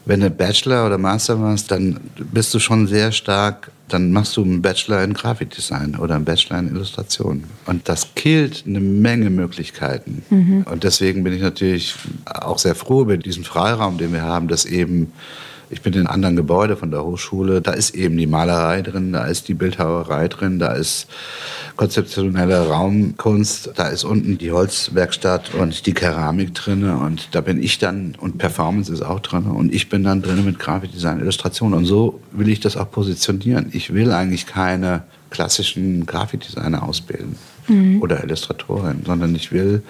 Wenn du Bachelor oder Master machst, dann bist du schon sehr stark, dann machst du einen Bachelor in Grafikdesign oder einen Bachelor in Illustration. Und das killt eine Menge Möglichkeiten. Mhm. Und deswegen bin ich natürlich auch sehr froh über diesen Freiraum, den wir haben, dass eben ich bin in einem anderen Gebäude von der Hochschule. Da ist eben die Malerei drin, da ist die Bildhauerei drin, da ist konzeptionelle Raumkunst, da ist unten die Holzwerkstatt und die Keramik drin und da bin ich dann und Performance ist auch drin und ich bin dann drin mit Grafikdesign, Illustration und so will ich das auch positionieren. Ich will eigentlich keine klassischen Grafikdesigner ausbilden mhm. oder Illustratoren, sondern ich will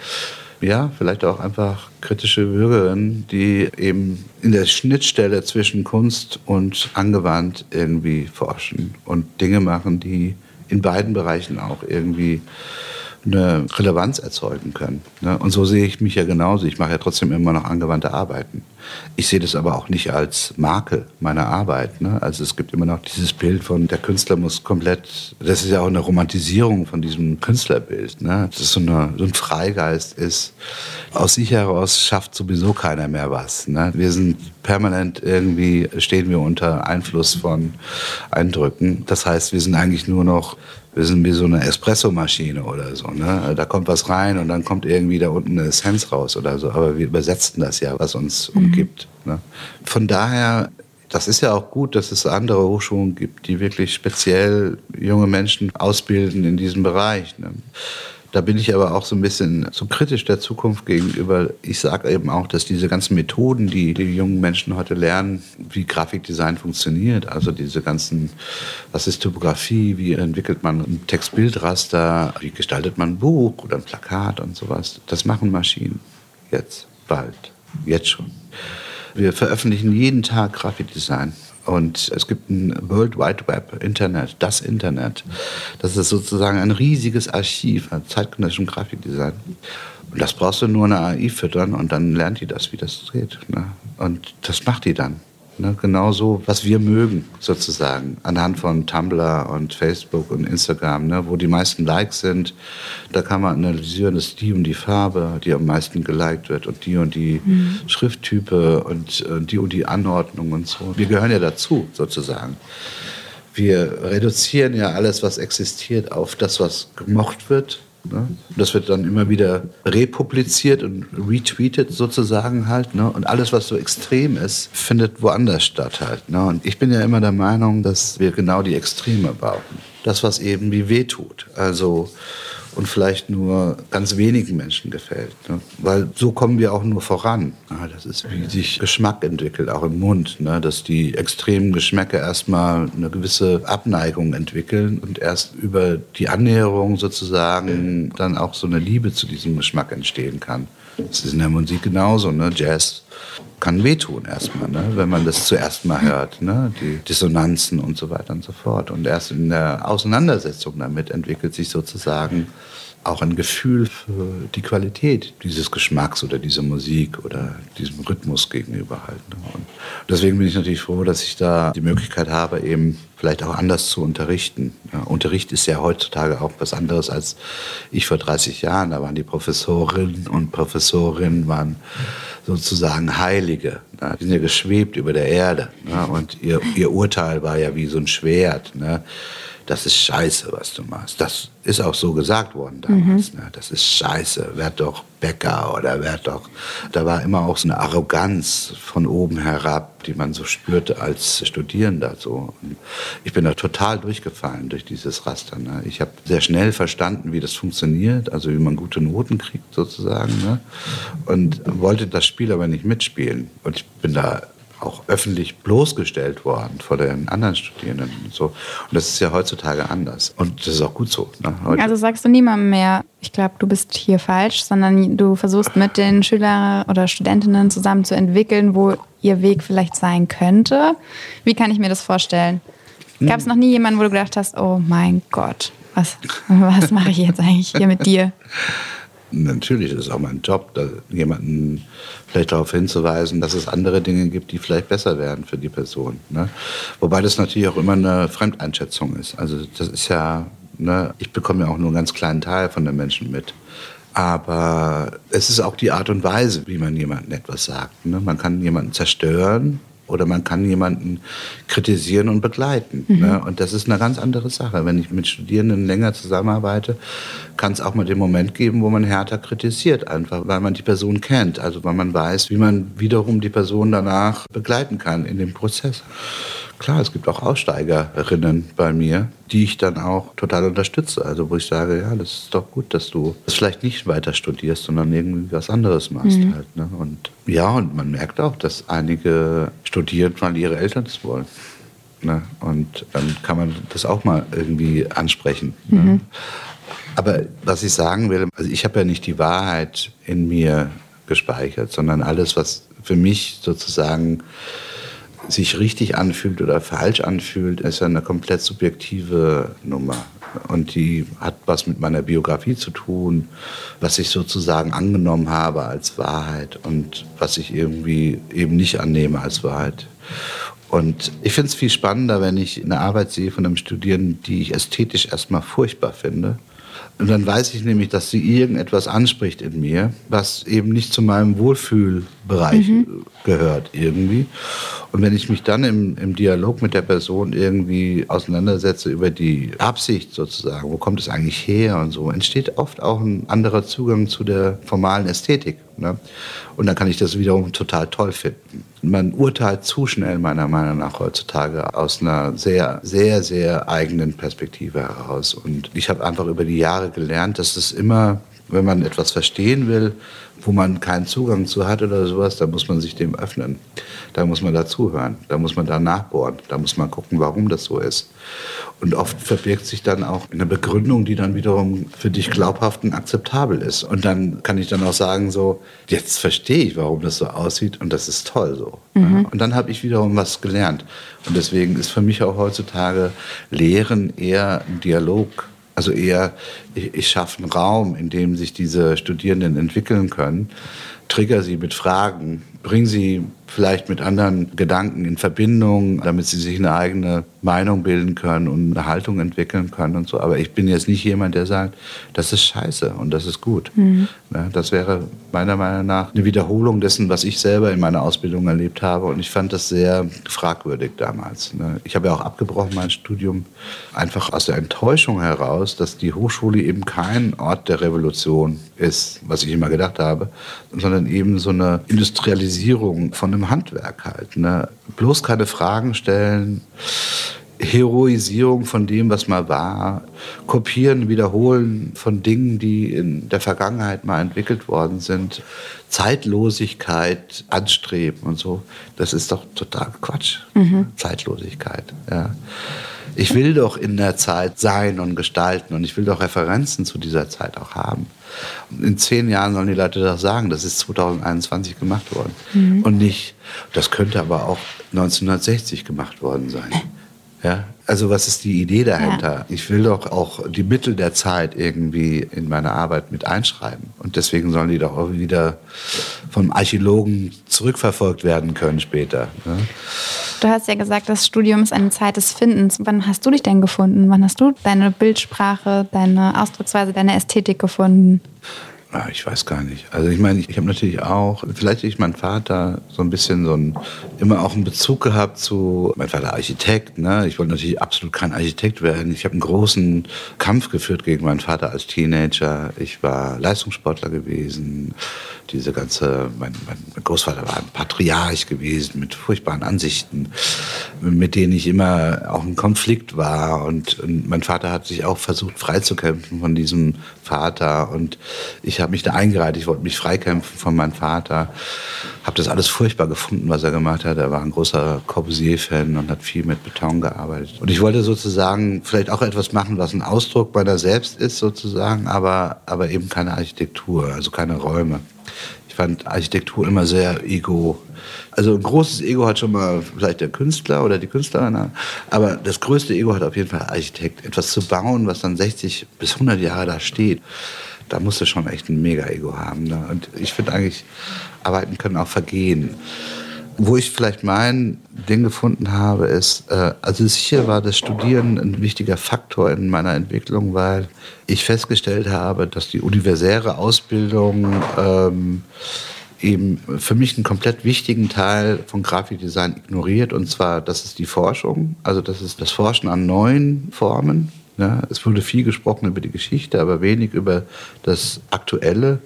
ja, vielleicht auch einfach kritische Bürgerinnen, die eben in der Schnittstelle zwischen Kunst und angewandt irgendwie forschen und Dinge machen, die in beiden Bereichen auch irgendwie eine Relevanz erzeugen können. Ne? Und so sehe ich mich ja genauso. Ich mache ja trotzdem immer noch angewandte Arbeiten. Ich sehe das aber auch nicht als Makel meiner Arbeit. Ne? Also es gibt immer noch dieses Bild von, der Künstler muss komplett, das ist ja auch eine Romantisierung von diesem Künstlerbild. Ne? Das ist so, eine, so ein Freigeist ist. Aus sich heraus schafft sowieso keiner mehr was. Wir sind permanent irgendwie, stehen wir unter Einfluss von Eindrücken. Das heißt, wir sind eigentlich nur noch wir sind wie so eine Espressomaschine oder so. Ne? Da kommt was rein und dann kommt irgendwie da unten eine Essenz raus oder so. Aber wir übersetzen das ja, was uns mhm. umgibt. Ne? Von daher, das ist ja auch gut, dass es andere Hochschulen gibt, die wirklich speziell junge Menschen ausbilden in diesem Bereich. Ne? Da bin ich aber auch so ein bisschen so kritisch der Zukunft gegenüber. Ich sage eben auch, dass diese ganzen Methoden, die die jungen Menschen heute lernen, wie Grafikdesign funktioniert, also diese ganzen, was ist Typografie, wie entwickelt man ein Textbildraster, wie gestaltet man ein Buch oder ein Plakat und sowas, das machen Maschinen jetzt, bald, jetzt schon. Wir veröffentlichen jeden Tag Grafikdesign. Und es gibt ein World Wide Web, Internet, das Internet. Das ist sozusagen ein riesiges Archiv an zeitgenössischem Grafikdesign. Und das brauchst du nur eine AI füttern und dann lernt die das, wie das geht. Ne? Und das macht die dann. Ne? Genauso, was wir mögen, sozusagen, anhand von Tumblr und Facebook und Instagram, ne? wo die meisten Likes sind. Da kann man analysieren, dass die und die Farbe, die am meisten geliked wird und die und die mhm. Schrifttype und äh, die und die Anordnung und so. Wir gehören ja dazu, sozusagen. Wir reduzieren ja alles, was existiert, auf das, was gemocht wird Ne? Das wird dann immer wieder republiziert und retweetet sozusagen halt. Ne? Und alles, was so extrem ist, findet woanders statt halt. Ne? Und ich bin ja immer der Meinung, dass wir genau die Extreme brauchen. Das, was eben wie weh tut. Also und vielleicht nur ganz wenigen Menschen gefällt. Ne? Weil so kommen wir auch nur voran. Ja, das ist, wie sich Geschmack entwickelt, auch im Mund. Ne? Dass die extremen Geschmäcke erstmal eine gewisse Abneigung entwickeln und erst über die Annäherung sozusagen dann auch so eine Liebe zu diesem Geschmack entstehen kann. Das ist in der Musik genauso. Ne? Jazz kann wehtun erstmal, ne? wenn man das zuerst mal hört, ne? die Dissonanzen und so weiter und so fort. Und erst in der Auseinandersetzung damit entwickelt sich sozusagen auch ein Gefühl für die Qualität dieses Geschmacks oder dieser Musik oder diesem Rhythmus gegenüber halt. Ne? Und deswegen bin ich natürlich froh, dass ich da die Möglichkeit habe, eben vielleicht auch anders zu unterrichten. Ja, Unterricht ist ja heutzutage auch was anderes als ich vor 30 Jahren. Da waren die Professorinnen und Professorinnen waren sozusagen Heilige. Ne? Die sind ja geschwebt über der Erde. Ne? Und ihr, ihr Urteil war ja wie so ein Schwert. Ne? Das ist scheiße, was du machst. Das ist auch so gesagt worden damals. Mhm. Ne? Das ist scheiße. Werd doch Becker oder wer doch. Da war immer auch so eine Arroganz von oben herab, die man so spürte als Studierender. So. Und ich bin da total durchgefallen durch dieses Raster. Ne? Ich habe sehr schnell verstanden, wie das funktioniert, also wie man gute Noten kriegt sozusagen. Ne? Und wollte das Spiel aber nicht mitspielen. Und ich bin da auch öffentlich bloßgestellt worden vor den anderen Studierenden und so. Und das ist ja heutzutage anders. Und das ist auch gut so. Ne? Also sagst du niemandem mehr, ich glaube, du bist hier falsch, sondern du versuchst mit den Schülern oder Studentinnen zusammen zu entwickeln, wo ihr Weg vielleicht sein könnte. Wie kann ich mir das vorstellen? Gab es noch nie jemanden, wo du gedacht hast, oh mein Gott, was, was mache ich jetzt eigentlich hier mit dir? natürlich ist es auch mein Job, jemanden vielleicht darauf hinzuweisen, dass es andere Dinge gibt, die vielleicht besser werden für die Person. Ne? Wobei das natürlich auch immer eine Fremdeinschätzung ist. Also das ist ja, ne, ich bekomme ja auch nur einen ganz kleinen Teil von den Menschen mit. Aber es ist auch die Art und Weise, wie man jemandem etwas sagt. Ne? Man kann jemanden zerstören oder man kann jemanden kritisieren und begleiten. Mhm. Ne? Und das ist eine ganz andere Sache. Wenn ich mit Studierenden länger zusammenarbeite, kann es auch mal den Moment geben, wo man härter kritisiert, einfach weil man die Person kennt. Also weil man weiß, wie man wiederum die Person danach begleiten kann in dem Prozess. Klar, es gibt auch Aussteigerinnen bei mir, die ich dann auch total unterstütze. Also wo ich sage, ja, das ist doch gut, dass du das vielleicht nicht weiter studierst, sondern irgendwie was anderes machst mhm. halt. Ne? Und ja, und man merkt auch, dass einige studieren, weil ihre Eltern das wollen. Ne? Und dann kann man das auch mal irgendwie ansprechen. Ne? Mhm. Ne? Aber was ich sagen will, also ich habe ja nicht die Wahrheit in mir gespeichert, sondern alles, was für mich sozusagen sich richtig anfühlt oder falsch anfühlt, ist ja eine komplett subjektive Nummer. Und die hat was mit meiner Biografie zu tun, was ich sozusagen angenommen habe als Wahrheit und was ich irgendwie eben nicht annehme als Wahrheit. Und ich finde es viel spannender, wenn ich eine Arbeit sehe von einem Studierenden, die ich ästhetisch erstmal furchtbar finde und dann weiß ich nämlich, dass sie irgendetwas anspricht in mir, was eben nicht zu meinem Wohlfühlbereich mhm. gehört irgendwie. Und wenn ich mich dann im, im Dialog mit der Person irgendwie auseinandersetze über die Absicht sozusagen, wo kommt es eigentlich her und so, entsteht oft auch ein anderer Zugang zu der formalen Ästhetik. Ne? Und dann kann ich das wiederum total toll finden. Man urteilt zu schnell meiner Meinung nach heutzutage aus einer sehr, sehr, sehr eigenen Perspektive heraus. Und ich habe einfach über die Jahre gelernt, dass es immer, wenn man etwas verstehen will, wo man keinen Zugang zu hat oder sowas, da muss man sich dem öffnen. Da muss man dazuhören, da muss man da nachbohren, da muss man gucken, warum das so ist. Und oft verbirgt sich dann auch eine Begründung, die dann wiederum für dich glaubhaft und akzeptabel ist. Und dann kann ich dann auch sagen, so, jetzt verstehe ich, warum das so aussieht und das ist toll so. Mhm. Und dann habe ich wiederum was gelernt. Und deswegen ist für mich auch heutzutage Lehren eher ein Dialog also eher, ich, ich schaffe einen Raum, in dem sich diese Studierenden entwickeln können, trigger sie mit Fragen, bring sie vielleicht mit anderen Gedanken in Verbindung, damit sie sich eine eigene Meinung bilden können und eine Haltung entwickeln können und so. Aber ich bin jetzt nicht jemand, der sagt, das ist scheiße und das ist gut. Mhm. Das wäre meiner Meinung nach eine Wiederholung dessen, was ich selber in meiner Ausbildung erlebt habe. Und ich fand das sehr fragwürdig damals. Ne. Ich habe ja auch abgebrochen mein Studium einfach aus der Enttäuschung heraus, dass die Hochschule eben kein Ort der Revolution ist, was ich immer gedacht habe, sondern eben so eine Industrialisierung von einem Handwerk halt. Ne? Bloß keine Fragen stellen, Heroisierung von dem, was mal war, Kopieren, Wiederholen von Dingen, die in der Vergangenheit mal entwickelt worden sind, Zeitlosigkeit anstreben und so. Das ist doch total Quatsch. Mhm. Zeitlosigkeit. Ja. Ich will doch in der Zeit sein und gestalten und ich will doch Referenzen zu dieser Zeit auch haben. In zehn Jahren sollen die Leute doch sagen, das ist 2021 gemacht worden. Mhm. Und nicht, das könnte aber auch 1960 gemacht worden sein. Ja, also was ist die Idee dahinter? Ja. Ich will doch auch die Mittel der Zeit irgendwie in meine Arbeit mit einschreiben. Und deswegen sollen die doch auch wieder vom Archäologen zurückverfolgt werden können später. Ne? Du hast ja gesagt, das Studium ist eine Zeit des Findens. Wann hast du dich denn gefunden? Wann hast du deine Bildsprache, deine Ausdrucksweise, deine Ästhetik gefunden? Ah, ich weiß gar nicht. Also ich meine, ich, ich habe natürlich auch, vielleicht ich mein Vater so ein bisschen so ein, immer auch einen Bezug gehabt zu, mein Vater Architekt, ne? Ich wollte natürlich absolut kein Architekt werden. Ich habe einen großen Kampf geführt gegen meinen Vater als Teenager. Ich war Leistungssportler gewesen. Diese ganze, mein, mein Großvater war ein Patriarch gewesen mit furchtbaren Ansichten, mit denen ich immer auch in Konflikt war. Und, und mein Vater hat sich auch versucht freizukämpfen von diesem Vater. Und ich habe mich da eingereiht. Ich wollte mich freikämpfen von meinem Vater. Habe das alles furchtbar gefunden, was er gemacht hat. Er war ein großer Corbusier-Fan und hat viel mit Beton gearbeitet. Und ich wollte sozusagen vielleicht auch etwas machen, was ein Ausdruck meiner selbst ist, sozusagen, aber, aber eben keine Architektur, also keine Räume. Ich fand Architektur immer sehr ego. Also ein großes Ego hat schon mal vielleicht der Künstler oder die Künstlerin, aber das größte Ego hat auf jeden Fall Architekt. Etwas zu bauen, was dann 60 bis 100 Jahre da steht da musst du schon echt ein Mega-Ego haben. Ne? Und ich finde eigentlich, Arbeiten können auch vergehen. Wo ich vielleicht mein Ding gefunden habe, ist, äh, also sicher war das Studieren ein wichtiger Faktor in meiner Entwicklung, weil ich festgestellt habe, dass die universelle Ausbildung ähm, eben für mich einen komplett wichtigen Teil von Grafikdesign ignoriert. Und zwar, das ist die Forschung, also das ist das Forschen an neuen Formen ja, es wurde viel gesprochen über die Geschichte, aber wenig über das Aktuelle.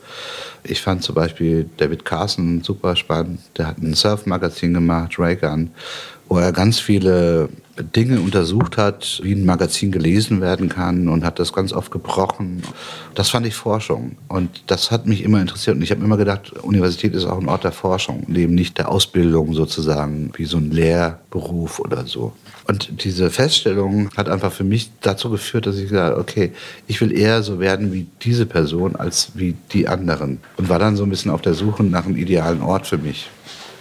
Ich fand zum Beispiel David Carson super spannend. Der hat ein Surf-Magazin gemacht, Raygun, wo er ganz viele Dinge untersucht hat, wie ein Magazin gelesen werden kann und hat das ganz oft gebrochen. Das fand ich Forschung und das hat mich immer interessiert und ich habe immer gedacht, Universität ist auch ein Ort der Forschung, eben nicht der Ausbildung sozusagen, wie so ein Lehrberuf oder so. Und diese Feststellung hat einfach für mich dazu geführt, dass ich gesagt habe, okay, ich will eher so werden wie diese Person als wie die anderen und war dann so ein bisschen auf der Suche nach einem idealen Ort für mich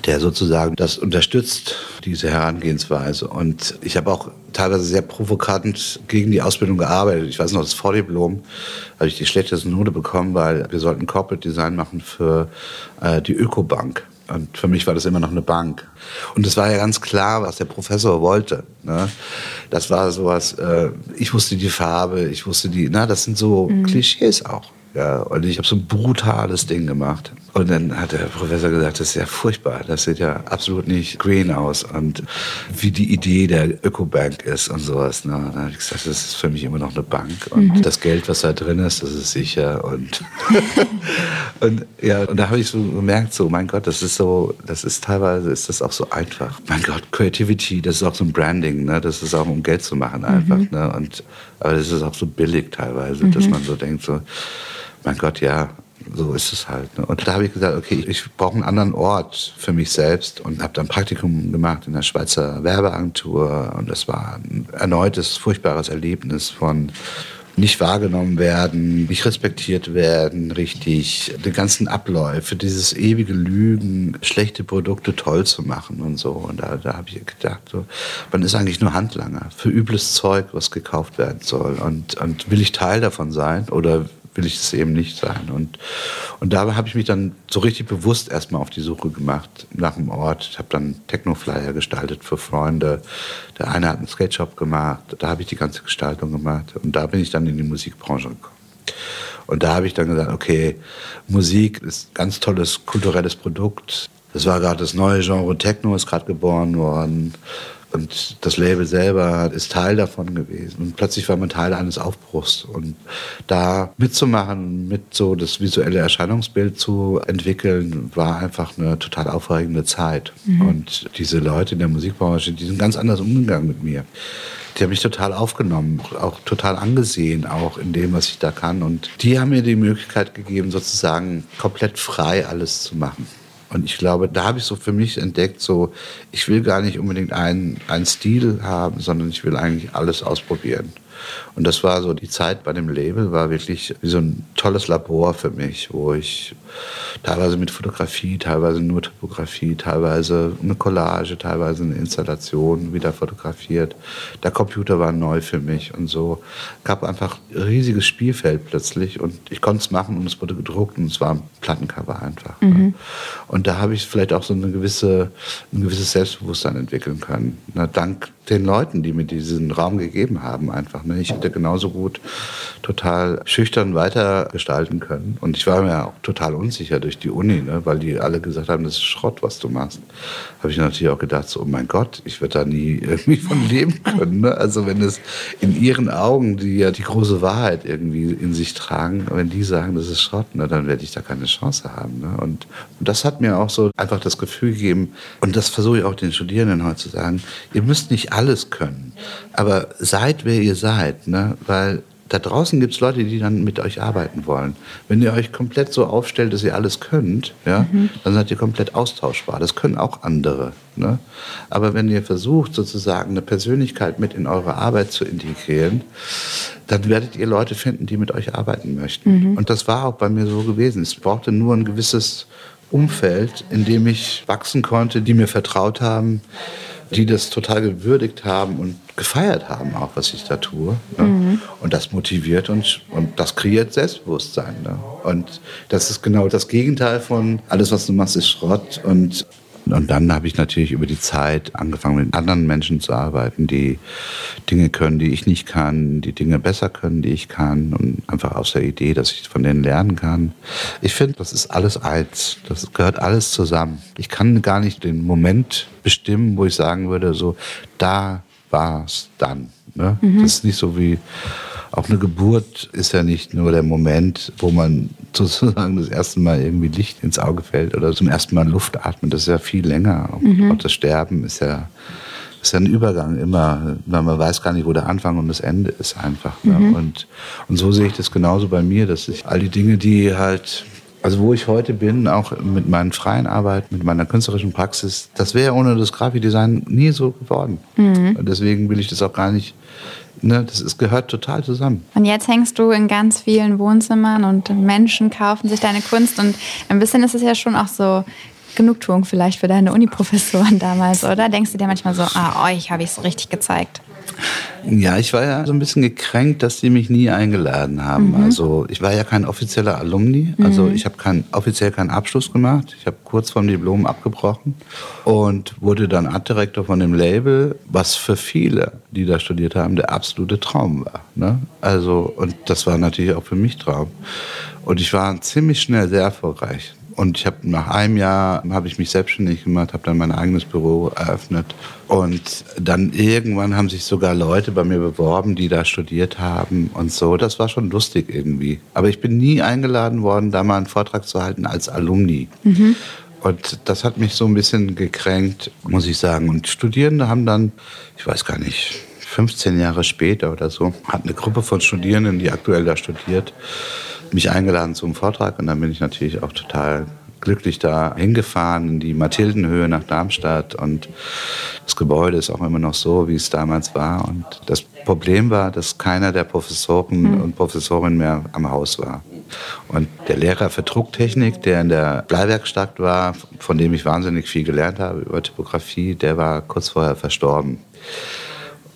der sozusagen das unterstützt, diese Herangehensweise. Und ich habe auch teilweise sehr provokant gegen die Ausbildung gearbeitet. Ich weiß noch, das Vordiplom habe ich die schlechteste Note bekommen, weil wir sollten Corporate Design machen für äh, die Ökobank. Und für mich war das immer noch eine Bank. Und es war ja ganz klar, was der Professor wollte. Ne? Das war sowas, äh, ich wusste die Farbe, ich wusste die, na, das sind so mhm. Klischees auch. Ja, und ich habe so ein brutales Ding gemacht. Und dann hat der Professor gesagt, das ist ja furchtbar, das sieht ja absolut nicht green aus und wie die Idee der Ökobank ist und sowas. Ne? Dann habe ich gesagt, das ist für mich immer noch eine Bank und mhm. das Geld, was da drin ist, das ist sicher und und ja, und da habe ich so gemerkt, so mein Gott, das ist so, das ist teilweise ist das auch so einfach. Mein Gott, Creativity, das ist auch so ein Branding, ne? Das ist auch um Geld zu machen einfach, mhm. ne? Und aber das ist auch so billig teilweise, mhm. dass man so denkt so mein Gott, ja, so ist es halt. Ne? Und da habe ich gesagt, okay, ich brauche einen anderen Ort für mich selbst und habe dann Praktikum gemacht in der Schweizer Werbeagentur und das war ein erneutes furchtbares Erlebnis von nicht wahrgenommen werden, nicht respektiert werden, richtig, die ganzen Abläufe, dieses ewige Lügen, schlechte Produkte toll zu machen und so. Und da, da habe ich gedacht, so, man ist eigentlich nur Handlanger für übles Zeug, was gekauft werden soll. Und, und will ich Teil davon sein oder will ich es eben nicht sein. Und, und da habe ich mich dann so richtig bewusst erstmal auf die Suche gemacht nach einem Ort. Ich habe dann Technoflyer gestaltet für Freunde. Der eine hat einen Skate-Shop gemacht. Da habe ich die ganze Gestaltung gemacht. Und da bin ich dann in die Musikbranche gekommen. Und da habe ich dann gesagt, okay, Musik ist ein ganz tolles kulturelles Produkt. Das war gerade das neue Genre Techno, ist gerade geboren worden. Und das Label selber ist Teil davon gewesen. Und plötzlich war man Teil eines Aufbruchs. Und da mitzumachen, mit so das visuelle Erscheinungsbild zu entwickeln, war einfach eine total aufregende Zeit. Mhm. Und diese Leute in der Musikbranche, die sind ganz anders umgegangen mit mir. Die haben mich total aufgenommen, auch total angesehen, auch in dem, was ich da kann. Und die haben mir die Möglichkeit gegeben, sozusagen komplett frei alles zu machen. Und ich glaube, da habe ich so für mich entdeckt, so, ich will gar nicht unbedingt einen, einen Stil haben, sondern ich will eigentlich alles ausprobieren. Und das war so, die Zeit bei dem Label war wirklich wie so ein tolles Labor für mich, wo ich teilweise mit Fotografie, teilweise nur Topografie, teilweise eine Collage, teilweise eine Installation wieder fotografiert. Der Computer war neu für mich und so. Gab einfach ein riesiges Spielfeld plötzlich und ich konnte es machen und es wurde gedruckt und es war ein Plattencover einfach. Mhm. Und da habe ich vielleicht auch so eine gewisse, ein gewisses Selbstbewusstsein entwickeln können. Na, dank den Leuten, die mir diesen Raum gegeben haben, einfach. Ne? Ich hätte genauso gut total schüchtern weitergestalten können. Und ich war mir auch total unsicher durch die Uni, ne? weil die alle gesagt haben, das ist Schrott, was du machst. Habe ich natürlich auch gedacht, so, oh mein Gott, ich werde da nie irgendwie von leben können. Ne? Also wenn es in ihren Augen, die ja die große Wahrheit irgendwie in sich tragen, wenn die sagen, das ist Schrott, ne, dann werde ich da keine Chance haben. Ne? Und, und das hat mir auch so einfach das Gefühl gegeben, und das versuche ich auch den Studierenden heute zu sagen, ihr müsst nicht alles können. Aber seid, wer ihr seid, ne? weil da draußen gibt es Leute, die dann mit euch arbeiten wollen. Wenn ihr euch komplett so aufstellt, dass ihr alles könnt, ja, mhm. dann seid ihr komplett austauschbar. Das können auch andere. Ne? Aber wenn ihr versucht, sozusagen eine Persönlichkeit mit in eure Arbeit zu integrieren, dann werdet ihr Leute finden, die mit euch arbeiten möchten. Mhm. Und das war auch bei mir so gewesen. Es brauchte nur ein gewisses Umfeld, in dem ich wachsen konnte, die mir vertraut haben, die das total gewürdigt haben und gefeiert haben, auch was ich da tue. Ne? Mhm. Und das motiviert und, und das kreiert Selbstbewusstsein. Ne? Und das ist genau das Gegenteil von alles, was du machst, ist Schrott. Und und dann habe ich natürlich über die Zeit angefangen, mit anderen Menschen zu arbeiten, die Dinge können, die ich nicht kann, die Dinge besser können, die ich kann. Und einfach aus der Idee, dass ich von denen lernen kann. Ich finde, das ist alles eins. Das gehört alles zusammen. Ich kann gar nicht den Moment bestimmen, wo ich sagen würde, so, da war es dann. Ne? Mhm. Das ist nicht so wie auch eine Geburt ist ja nicht nur der Moment, wo man sozusagen das erste Mal irgendwie Licht ins Auge fällt oder zum ersten Mal Luft atmet. Das ist ja viel länger. Mhm. Auch das Sterben ist ja, ist ja ein Übergang immer. Man weiß gar nicht, wo der Anfang und das Ende ist einfach. Ne? Mhm. Und, und so sehe ich das genauso bei mir, dass ich all die Dinge, die halt also wo ich heute bin, auch mit meinen freien Arbeit, mit meiner künstlerischen Praxis, das wäre ohne das Grafikdesign nie so geworden. Mhm. Und deswegen will ich das auch gar nicht Ne, das ist, gehört total zusammen. Und jetzt hängst du in ganz vielen Wohnzimmern und Menschen kaufen sich deine Kunst. Und ein bisschen ist es ja schon auch so Genugtuung vielleicht für deine Uniprofessoren damals, oder? Denkst du dir manchmal so, ah, euch habe ich es richtig gezeigt? Ja, ich war ja so ein bisschen gekränkt, dass sie mich nie eingeladen haben. Mhm. Also ich war ja kein offizieller Alumni, also mhm. ich habe kein, offiziell keinen Abschluss gemacht. Ich habe kurz vorm Diplom abgebrochen und wurde dann Artdirektor von dem Label, was für viele, die da studiert haben, der absolute Traum war. Ne? Also und das war natürlich auch für mich Traum. Und ich war ziemlich schnell sehr erfolgreich. Und ich habe nach einem Jahr habe ich mich selbstständig gemacht, habe dann mein eigenes Büro eröffnet. Und dann irgendwann haben sich sogar Leute bei mir beworben, die da studiert haben und so. Das war schon lustig irgendwie. Aber ich bin nie eingeladen worden, da mal einen Vortrag zu halten als Alumni. Mhm. Und das hat mich so ein bisschen gekränkt, muss ich sagen. Und Studierende haben dann, ich weiß gar nicht, 15 Jahre später oder so, hat eine Gruppe von Studierenden, die aktuell da studiert, mich eingeladen zum Vortrag und dann bin ich natürlich auch total glücklich da hingefahren in die Mathildenhöhe nach Darmstadt und das Gebäude ist auch immer noch so, wie es damals war. Und das Problem war, dass keiner der Professoren mhm. und Professorinnen mehr am Haus war. Und der Lehrer für Drucktechnik, der in der Bleiwerkstatt war, von dem ich wahnsinnig viel gelernt habe über Typografie, der war kurz vorher verstorben.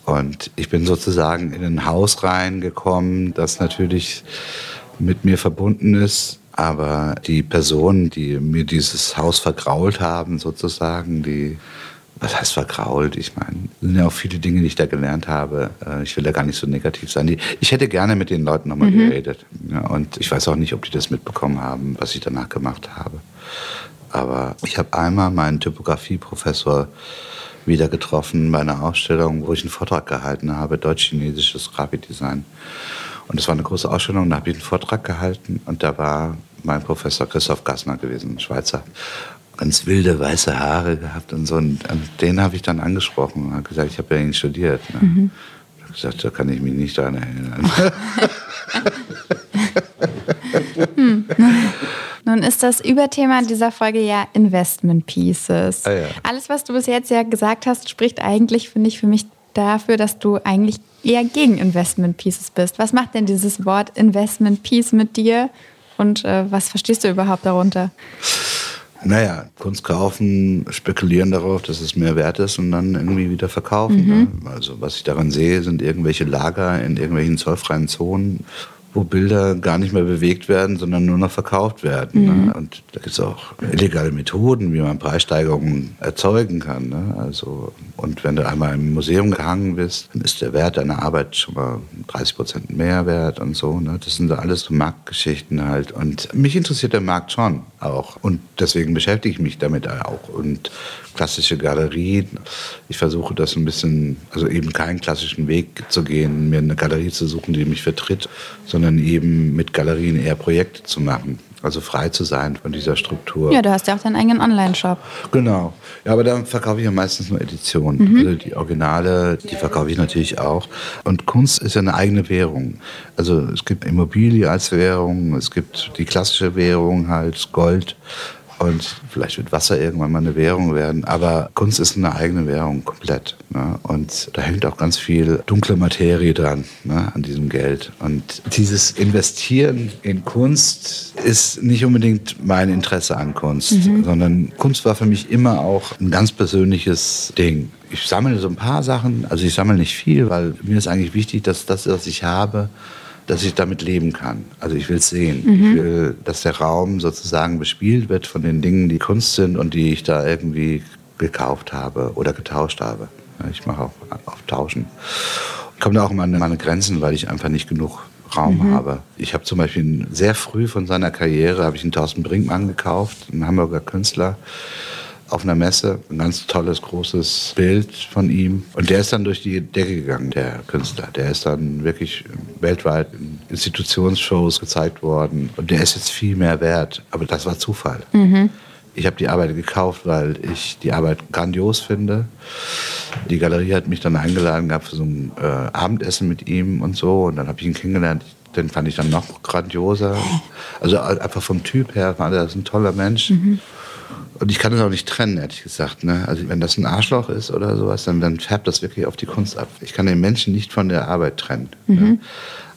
Und ich bin sozusagen in ein Haus reingekommen, das natürlich mit mir verbunden ist. Aber die Personen, die mir dieses Haus vergrault haben, sozusagen, die, was heißt vergrault? Ich meine, sind ja auch viele Dinge, die ich da gelernt habe. Äh, ich will da gar nicht so negativ sein. Ich hätte gerne mit den Leuten nochmal mhm. geredet. Und ich weiß auch nicht, ob die das mitbekommen haben, was ich danach gemacht habe. Aber ich habe einmal meinen Typografieprofessor wieder getroffen bei einer Ausstellung, wo ich einen Vortrag gehalten habe, deutsch-chinesisches Grafikdesign. Und es war eine große Ausstellung, da habe ich einen Vortrag gehalten und da war mein Professor Christoph Gassner gewesen, ein Schweizer. Ganz wilde weiße Haare gehabt und so. Und den habe ich dann angesprochen und habe gesagt, ich habe ja ihn studiert. Ne? Mhm. Ich habe gesagt, da kann ich mich nicht daran erinnern. hm. Nun ist das Überthema dieser Folge ja Investment Pieces. Ah, ja. Alles, was du bis jetzt ja gesagt hast, spricht eigentlich, finde ich, für mich dafür, dass du eigentlich eher gegen Investment Pieces bist. Was macht denn dieses Wort Investment Piece mit dir und äh, was verstehst du überhaupt darunter? Naja, Kunst kaufen, spekulieren darauf, dass es mehr wert ist und dann irgendwie wieder verkaufen. Mhm. Ne? Also was ich daran sehe, sind irgendwelche Lager in irgendwelchen zollfreien Zonen, wo Bilder gar nicht mehr bewegt werden, sondern nur noch verkauft werden. Ne? Mhm. Ne? Und da gibt es auch illegale Methoden, wie man Preissteigerungen erzeugen kann. Ne? Also, und wenn du einmal im Museum gehangen bist, dann ist der Wert deiner Arbeit schon mal 30 Prozent mehr wert und so. Ne? Das sind alles so Marktgeschichten halt. Und mich interessiert der Markt schon auch. Und deswegen beschäftige ich mich damit auch. Und klassische Galerie, ich versuche das ein bisschen, also eben keinen klassischen Weg zu gehen, mir eine Galerie zu suchen, die mich vertritt, sondern eben mit Galerien eher Projekte zu machen. Also frei zu sein von dieser Struktur. Ja, du hast ja auch deinen eigenen Online-Shop. Genau. Ja, aber da verkaufe ich ja meistens nur Editionen. Mhm. Also die Originale, die verkaufe ich natürlich auch. Und Kunst ist ja eine eigene Währung. Also es gibt Immobilie als Währung, es gibt die klassische Währung halt, Gold. Und vielleicht wird Wasser irgendwann mal eine Währung werden. Aber Kunst ist eine eigene Währung komplett. Ne? Und da hängt auch ganz viel dunkle Materie dran, ne? an diesem Geld. Und dieses Investieren in Kunst ist nicht unbedingt mein Interesse an Kunst, mhm. sondern Kunst war für mich immer auch ein ganz persönliches Ding. Ich sammle so ein paar Sachen, also ich sammle nicht viel, weil mir ist eigentlich wichtig, dass das, was ich habe, dass ich damit leben kann. Also ich will es sehen. Mhm. Ich will, dass der Raum sozusagen bespielt wird von den Dingen, die Kunst sind und die ich da irgendwie gekauft habe oder getauscht habe. Ich mache auch auf Tauschen. Ich komme da auch an meine Grenzen, weil ich einfach nicht genug Raum mhm. habe. Ich habe zum Beispiel sehr früh von seiner Karriere habe ich einen Thorsten Brinkmann gekauft, einen Hamburger Künstler auf einer Messe. Ein ganz tolles, großes Bild von ihm. Und der ist dann durch die Decke gegangen, der Künstler. Der ist dann wirklich weltweit in Institutionsshows gezeigt worden. Und der ist jetzt viel mehr wert. Aber das war Zufall. Mhm. Ich habe die Arbeit gekauft, weil ich die Arbeit grandios finde. Die Galerie hat mich dann eingeladen gehabt für so ein äh, Abendessen mit ihm und so. Und dann habe ich ihn kennengelernt. Den fand ich dann noch grandioser. Also einfach vom Typ her war das ein toller Mensch. Mhm. Und ich kann das auch nicht trennen, ehrlich gesagt. Ne? Also wenn das ein Arschloch ist oder sowas, dann, dann färbt das wirklich auf die Kunst ab. Ich kann den Menschen nicht von der Arbeit trennen. Ne? Mhm. Ne?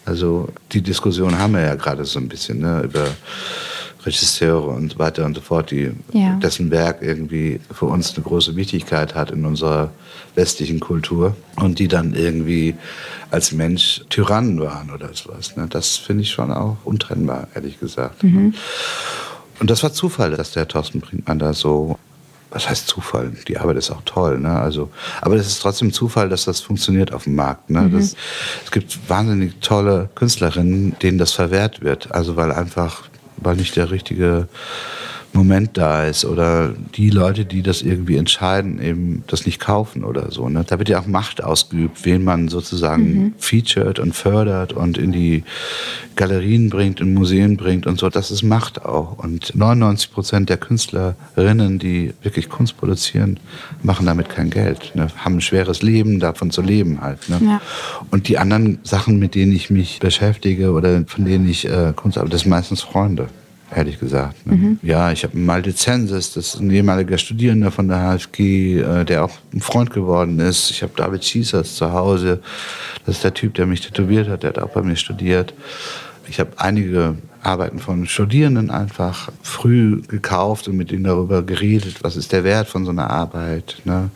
Also die Diskussion haben wir ja gerade so ein bisschen ne? über Regisseure und so weiter und so fort, die, ja. dessen Werk irgendwie für uns eine große Wichtigkeit hat in unserer westlichen Kultur und die dann irgendwie als Mensch Tyrannen waren oder sowas. Ne? Das finde ich schon auch untrennbar, ehrlich gesagt. Mhm. Und das war Zufall, dass der Thorsten Brinkmann da so was heißt Zufall? Die Arbeit ist auch toll, ne? Also, aber es ist trotzdem Zufall, dass das funktioniert auf dem Markt. Ne? Mhm. Das, es gibt wahnsinnig tolle Künstlerinnen, denen das verwehrt wird. Also weil einfach, weil nicht der richtige Moment da ist oder die Leute, die das irgendwie entscheiden, eben das nicht kaufen oder so. Ne? Da wird ja auch Macht ausgeübt, wen man sozusagen mhm. featured und fördert und in die Galerien bringt, in Museen bringt und so. Das ist Macht auch. Und 99 Prozent der Künstlerinnen, die wirklich Kunst produzieren, machen damit kein Geld. Ne? Haben ein schweres Leben, davon zu leben halt. Ne? Ja. Und die anderen Sachen, mit denen ich mich beschäftige oder von denen ich äh, Kunst habe, das sind meistens Freunde ehrlich gesagt. Ne? Mhm. Ja, ich habe Malte Zensis, das ist ein ehemaliger Studierender von der HFG, äh, der auch ein Freund geworden ist. Ich habe David Schießers zu Hause, das ist der Typ, der mich tätowiert hat, der hat auch bei mir studiert. Ich habe einige Arbeiten von Studierenden einfach früh gekauft und mit ihnen darüber geredet, was ist der Wert von so einer Arbeit. Ne?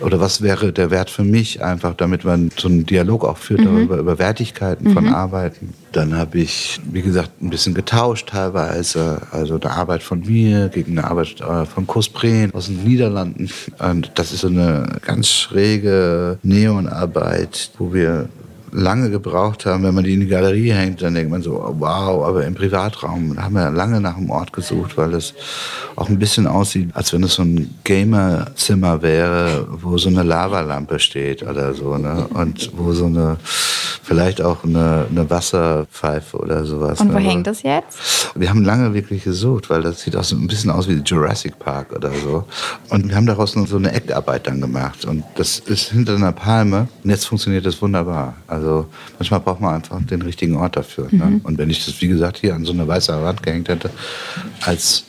Oder was wäre der Wert für mich einfach, damit man so einen Dialog auch führt mhm. darüber, über Wertigkeiten mhm. von Arbeiten. Dann habe ich, wie gesagt, ein bisschen getauscht teilweise. Also eine Arbeit von mir gegen eine Arbeit äh, von Kospreen aus den Niederlanden. Und das ist so eine ganz schräge Neonarbeit, wo wir lange gebraucht haben, wenn man die in die Galerie hängt, dann denkt man so, wow, aber im Privatraum haben wir lange nach einem Ort gesucht, weil es auch ein bisschen aussieht, als wenn es so ein Gamerzimmer wäre, wo so eine Lavalampe steht oder so, ne? Und wo so eine, vielleicht auch eine, eine Wasserpfeife oder sowas. Und wo ne? hängt das jetzt? Wir haben lange wirklich gesucht, weil das sieht auch so ein bisschen aus wie Jurassic Park oder so. Und wir haben daraus so eine Eckarbeit dann gemacht. Und das ist hinter einer Palme. Und jetzt funktioniert das wunderbar. Also also manchmal braucht man einfach den richtigen Ort dafür. Ne? Mhm. Ne? Und wenn ich das, wie gesagt, hier an so eine weiße Wand gehängt hätte, als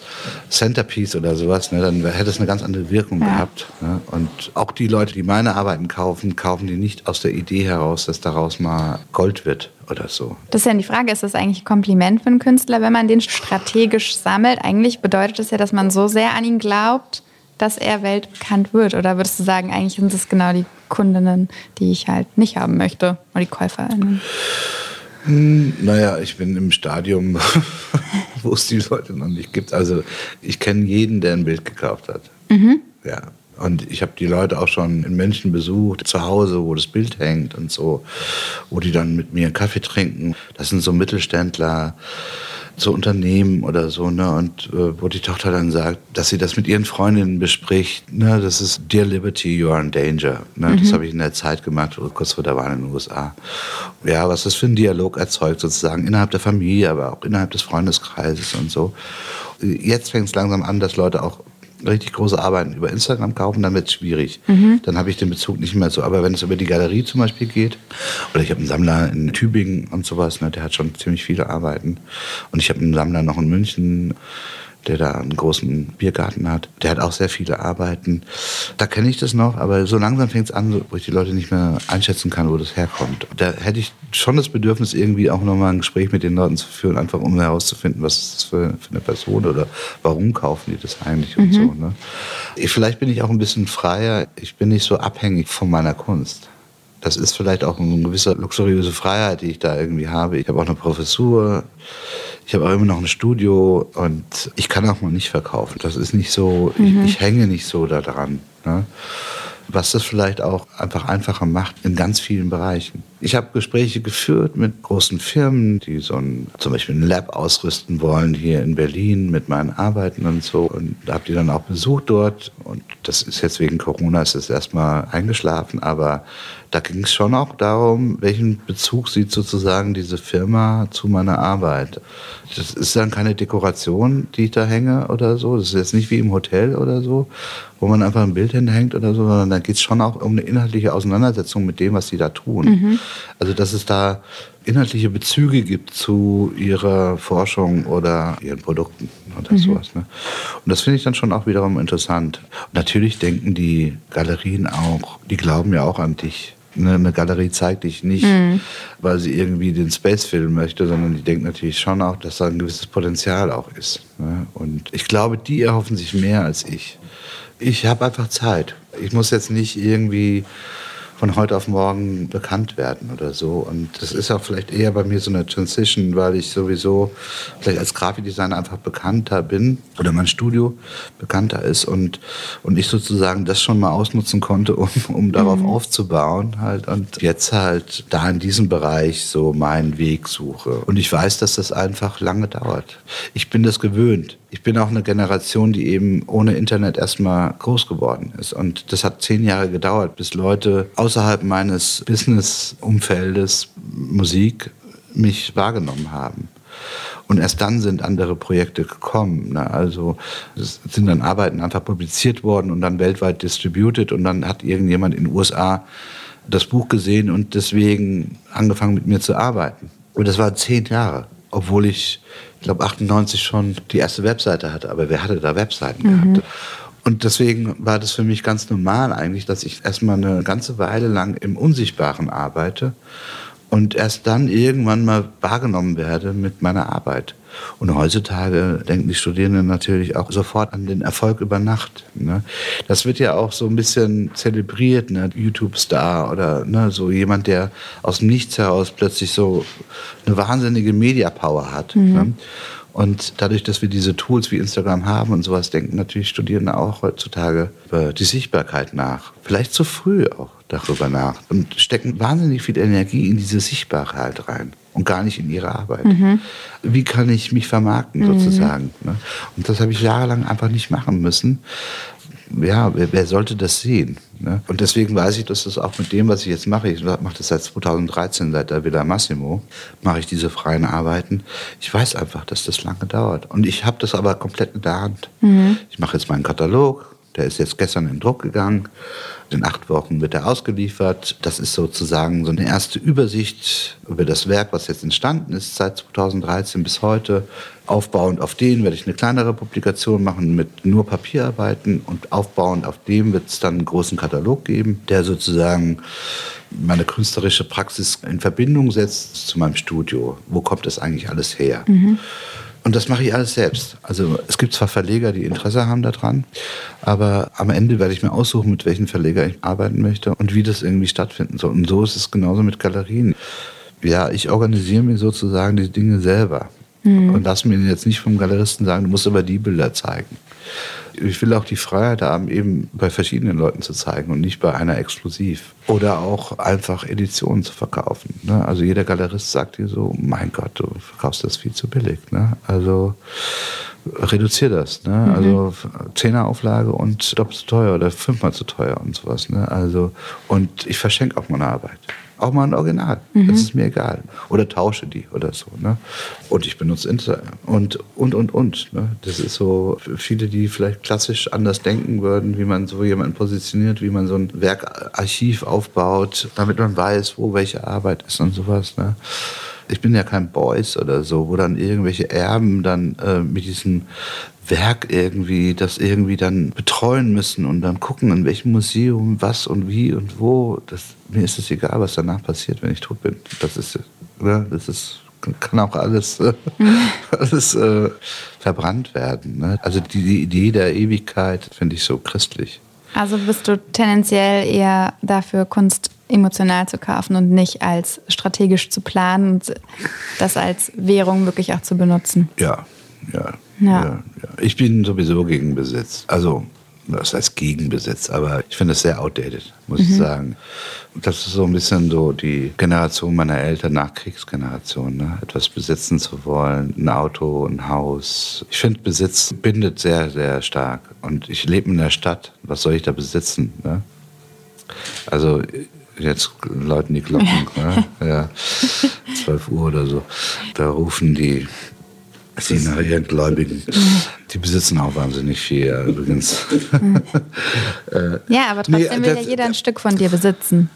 Centerpiece oder sowas, ne, dann hätte es eine ganz andere Wirkung ja. gehabt. Ne? Und auch die Leute, die meine Arbeiten kaufen, kaufen die nicht aus der Idee heraus, dass daraus mal Gold wird oder so. Das ist ja die Frage, ist das eigentlich ein Kompliment für einen Künstler, wenn man den strategisch sammelt? Eigentlich bedeutet das ja, dass man so sehr an ihn glaubt, dass er weltbekannt wird? Oder würdest du sagen, eigentlich sind es genau die Kundinnen, die ich halt nicht haben möchte, oder die Käuferinnen? Hm, naja, ich bin im Stadium, wo es die Leute noch nicht gibt. Also ich kenne jeden, der ein Bild gekauft hat. Mhm. Ja. Und ich habe die Leute auch schon in München besucht, zu Hause, wo das Bild hängt und so, wo die dann mit mir einen Kaffee trinken. Das sind so Mittelständler, so Unternehmen oder so, ne? Und äh, wo die Tochter dann sagt, dass sie das mit ihren Freundinnen bespricht, ne? Das ist Dear Liberty, you are in danger. Ne? Mhm. Das habe ich in der Zeit gemacht, kurz vor der Wahl in den USA. Ja, was das für ein Dialog erzeugt, sozusagen innerhalb der Familie, aber auch innerhalb des Freundeskreises und so. Jetzt fängt es langsam an, dass Leute auch richtig große Arbeiten über Instagram kaufen, dann wird es schwierig. Mhm. Dann habe ich den Bezug nicht mehr so. Aber wenn es über die Galerie zum Beispiel geht, oder ich habe einen Sammler in Tübingen und sowas, ne, der hat schon ziemlich viele Arbeiten. Und ich habe einen Sammler noch in München, der da einen großen Biergarten hat. Der hat auch sehr viele Arbeiten. Da kenne ich das noch, aber so langsam fängt es an, wo ich die Leute nicht mehr einschätzen kann, wo das herkommt. Da hätte ich schon das Bedürfnis, irgendwie auch nochmal ein Gespräch mit den Leuten zu führen, einfach um herauszufinden, was ist das für, für eine Person oder warum kaufen die das eigentlich mhm. und so. Ne? Vielleicht bin ich auch ein bisschen freier. Ich bin nicht so abhängig von meiner Kunst. Das ist vielleicht auch eine gewisse luxuriöse Freiheit, die ich da irgendwie habe. Ich habe auch eine Professur. Ich habe auch immer noch ein Studio und ich kann auch mal nicht verkaufen. Das ist nicht so, mhm. ich, ich, hänge nicht so daran. Ne? Was das vielleicht auch einfach einfacher macht in ganz vielen Bereichen. Ich habe Gespräche geführt mit großen Firmen, die so ein, zum Beispiel ein Lab ausrüsten wollen hier in Berlin mit meinen Arbeiten und so. Und habe die dann auch besucht dort. Und das ist jetzt wegen Corona, ist es erstmal eingeschlafen. Aber da ging es schon auch darum, welchen Bezug sieht sozusagen diese Firma zu meiner Arbeit. Das ist dann keine Dekoration, die ich da hänge oder so. Das ist jetzt nicht wie im Hotel oder so, wo man einfach ein Bild hinhängt oder so, sondern da geht es schon auch um eine inhaltliche Auseinandersetzung mit dem, was sie da tun. Mhm. Also dass es da inhaltliche Bezüge gibt zu ihrer Forschung oder ihren Produkten oder mhm. sowas. Ne? Und das finde ich dann schon auch wiederum interessant. Und natürlich denken die Galerien auch, die glauben ja auch an dich eine, Galerie zeigt dich nicht, mhm. weil sie irgendwie den Space filmen möchte, sondern die denkt natürlich schon auch, dass da ein gewisses Potenzial auch ist. Ne? Und ich glaube, die erhoffen sich mehr als ich. Ich habe einfach Zeit. Ich muss jetzt nicht irgendwie von heute auf morgen bekannt werden oder so. Und das ist auch vielleicht eher bei mir so eine Transition, weil ich sowieso vielleicht als Grafikdesigner einfach bekannter bin oder mein Studio bekannter ist und, und ich sozusagen das schon mal ausnutzen konnte, um, um darauf mhm. aufzubauen halt und jetzt halt da in diesem Bereich so meinen Weg suche. Und ich weiß, dass das einfach lange dauert. Ich bin das gewöhnt ich bin auch eine Generation, die eben ohne Internet erstmal groß geworden ist. Und das hat zehn Jahre gedauert, bis Leute außerhalb meines Business-Umfeldes Musik mich wahrgenommen haben. Und erst dann sind andere Projekte gekommen. Ne? Also es sind dann Arbeiten einfach publiziert worden und dann weltweit distributed und dann hat irgendjemand in den USA das Buch gesehen und deswegen angefangen mit mir zu arbeiten. Und das war zehn Jahre, obwohl ich ich glaube 98 schon die erste Webseite hatte, aber wer hatte da Webseiten mhm. gehabt? Und deswegen war das für mich ganz normal eigentlich, dass ich erstmal eine ganze Weile lang im Unsichtbaren arbeite und erst dann irgendwann mal wahrgenommen werde mit meiner Arbeit. Und heutzutage denken die Studierenden natürlich auch sofort an den Erfolg über Nacht. Ne? Das wird ja auch so ein bisschen zelebriert, ne? YouTube-Star oder ne? so jemand, der aus dem Nichts heraus plötzlich so eine wahnsinnige Media-Power hat. Mhm. Ne? Und dadurch, dass wir diese Tools wie Instagram haben und sowas, denken natürlich Studierende auch heutzutage über die Sichtbarkeit nach. Vielleicht zu früh auch darüber nach und stecken wahnsinnig viel Energie in diese Sichtbarkeit rein und gar nicht in ihre Arbeit. Mhm. Wie kann ich mich vermarkten mhm. sozusagen? Ne? Und das habe ich jahrelang einfach nicht machen müssen. Ja, wer, wer sollte das sehen? Ne? Und deswegen weiß ich, dass das auch mit dem, was ich jetzt mache, ich mache das seit 2013, seit der Villa Massimo, mache ich diese freien Arbeiten. Ich weiß einfach, dass das lange dauert. Und ich habe das aber komplett in der Hand. Mhm. Ich mache jetzt meinen Katalog, der ist jetzt gestern in Druck gegangen. In acht Wochen wird er ausgeliefert. Das ist sozusagen so eine erste Übersicht über das Werk, was jetzt entstanden ist seit 2013 bis heute. Aufbauend auf den werde ich eine kleinere Publikation machen mit nur Papierarbeiten und aufbauend auf dem wird es dann einen großen Katalog geben, der sozusagen meine künstlerische Praxis in Verbindung setzt zu meinem Studio. Wo kommt das eigentlich alles her? Mhm. Und das mache ich alles selbst. Also es gibt zwar Verleger, die Interesse haben daran, aber am Ende werde ich mir aussuchen, mit welchen Verleger ich arbeiten möchte und wie das irgendwie stattfinden soll. Und so ist es genauso mit Galerien. ja, ich organisiere mir sozusagen die Dinge selber. Mhm. Und lass mir jetzt nicht vom Galeristen sagen, du musst aber die Bilder zeigen. Ich will auch die Freiheit haben, eben bei verschiedenen Leuten zu zeigen und nicht bei einer exklusiv. Oder auch einfach Editionen zu verkaufen. Ne? Also jeder Galerist sagt dir so, mein Gott, du verkaufst das viel zu billig. Ne? Also reduziere das. Ne? Mhm. Also Zehnerauflage und doppelt so teuer oder fünfmal zu teuer und sowas. Ne? Also, und ich verschenke auch meine Arbeit. Auch mal ein Original. Mhm. Das ist mir egal. Oder tausche die oder so. Ne? Und ich benutze Instagram. Und, und, und, und. Ne? Das ist so viele, die vielleicht klassisch anders denken würden, wie man so jemanden positioniert, wie man so ein Werkarchiv aufbaut, damit man weiß, wo welche Arbeit ist und sowas. Ne? ich bin ja kein Boys oder so, wo dann irgendwelche Erben dann äh, mit diesem Werk irgendwie das irgendwie dann betreuen müssen und dann gucken, in welchem Museum, was und wie und wo. Das, mir ist es egal, was danach passiert, wenn ich tot bin. Das ist, ne, das ist kann auch alles, äh, alles äh, verbrannt werden. Ne? Also die, die Idee der Ewigkeit finde ich so christlich. Also bist du tendenziell eher dafür, Kunst emotional zu kaufen und nicht als strategisch zu planen und das als Währung wirklich auch zu benutzen. Ja, ja. Ja. ja. Ich bin sowieso gegen Besitz. Also, das heißt Gegenbesitz, aber ich finde es sehr outdated, muss mhm. ich sagen. Das ist so ein bisschen so die Generation meiner Eltern, Nachkriegsgeneration, ne? etwas besitzen zu wollen, ein Auto, ein Haus. Ich finde, Besitz bindet sehr, sehr stark. Und ich lebe in der Stadt, was soll ich da besitzen? Ne? Also jetzt läuten die Glocken, ne? ja, 12 Uhr oder so. Da rufen die die nachher Gläubigen, die besitzen auch wahnsinnig viel, ja, übrigens. Äh, ja, aber trotzdem nee, will ja jeder ein Stück von dir besitzen.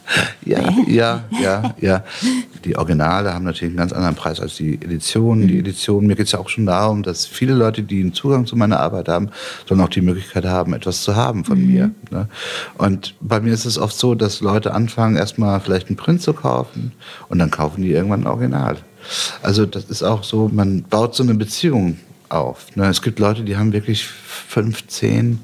Ja, ja, ja, ja. Die Originale haben natürlich einen ganz anderen Preis als die Editionen. Die Editionen, mir geht es ja auch schon darum, dass viele Leute, die einen Zugang zu meiner Arbeit haben, sollen auch die Möglichkeit haben, etwas zu haben von mhm. mir. Ne? Und bei mir ist es oft so, dass Leute anfangen, erstmal vielleicht einen Print zu kaufen und dann kaufen die irgendwann ein Original. Also das ist auch so, man baut so eine Beziehung auf. Ne? Es gibt Leute, die haben wirklich 15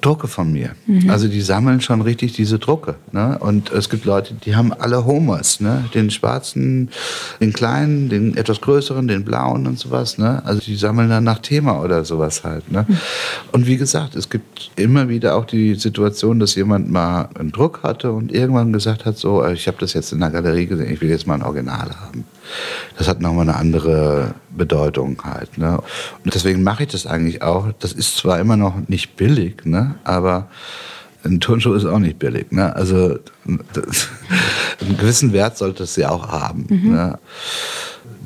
Drucke von mir. Mhm. Also die sammeln schon richtig diese Drucke. Ne? Und es gibt Leute, die haben alle Homers, ne? den schwarzen, den kleinen, den etwas größeren, den blauen und sowas. Ne? Also die sammeln dann nach Thema oder sowas halt. Ne? Mhm. Und wie gesagt, es gibt immer wieder auch die Situation, dass jemand mal einen Druck hatte und irgendwann gesagt hat, so, ich habe das jetzt in der Galerie gesehen, ich will jetzt mal ein Original haben das hat nochmal eine andere Bedeutung halt. Ne? Und deswegen mache ich das eigentlich auch. Das ist zwar immer noch nicht billig, ne? aber ein Turnschuh ist auch nicht billig. Ne? Also das, einen gewissen Wert sollte es ja auch haben. Mhm. Ne?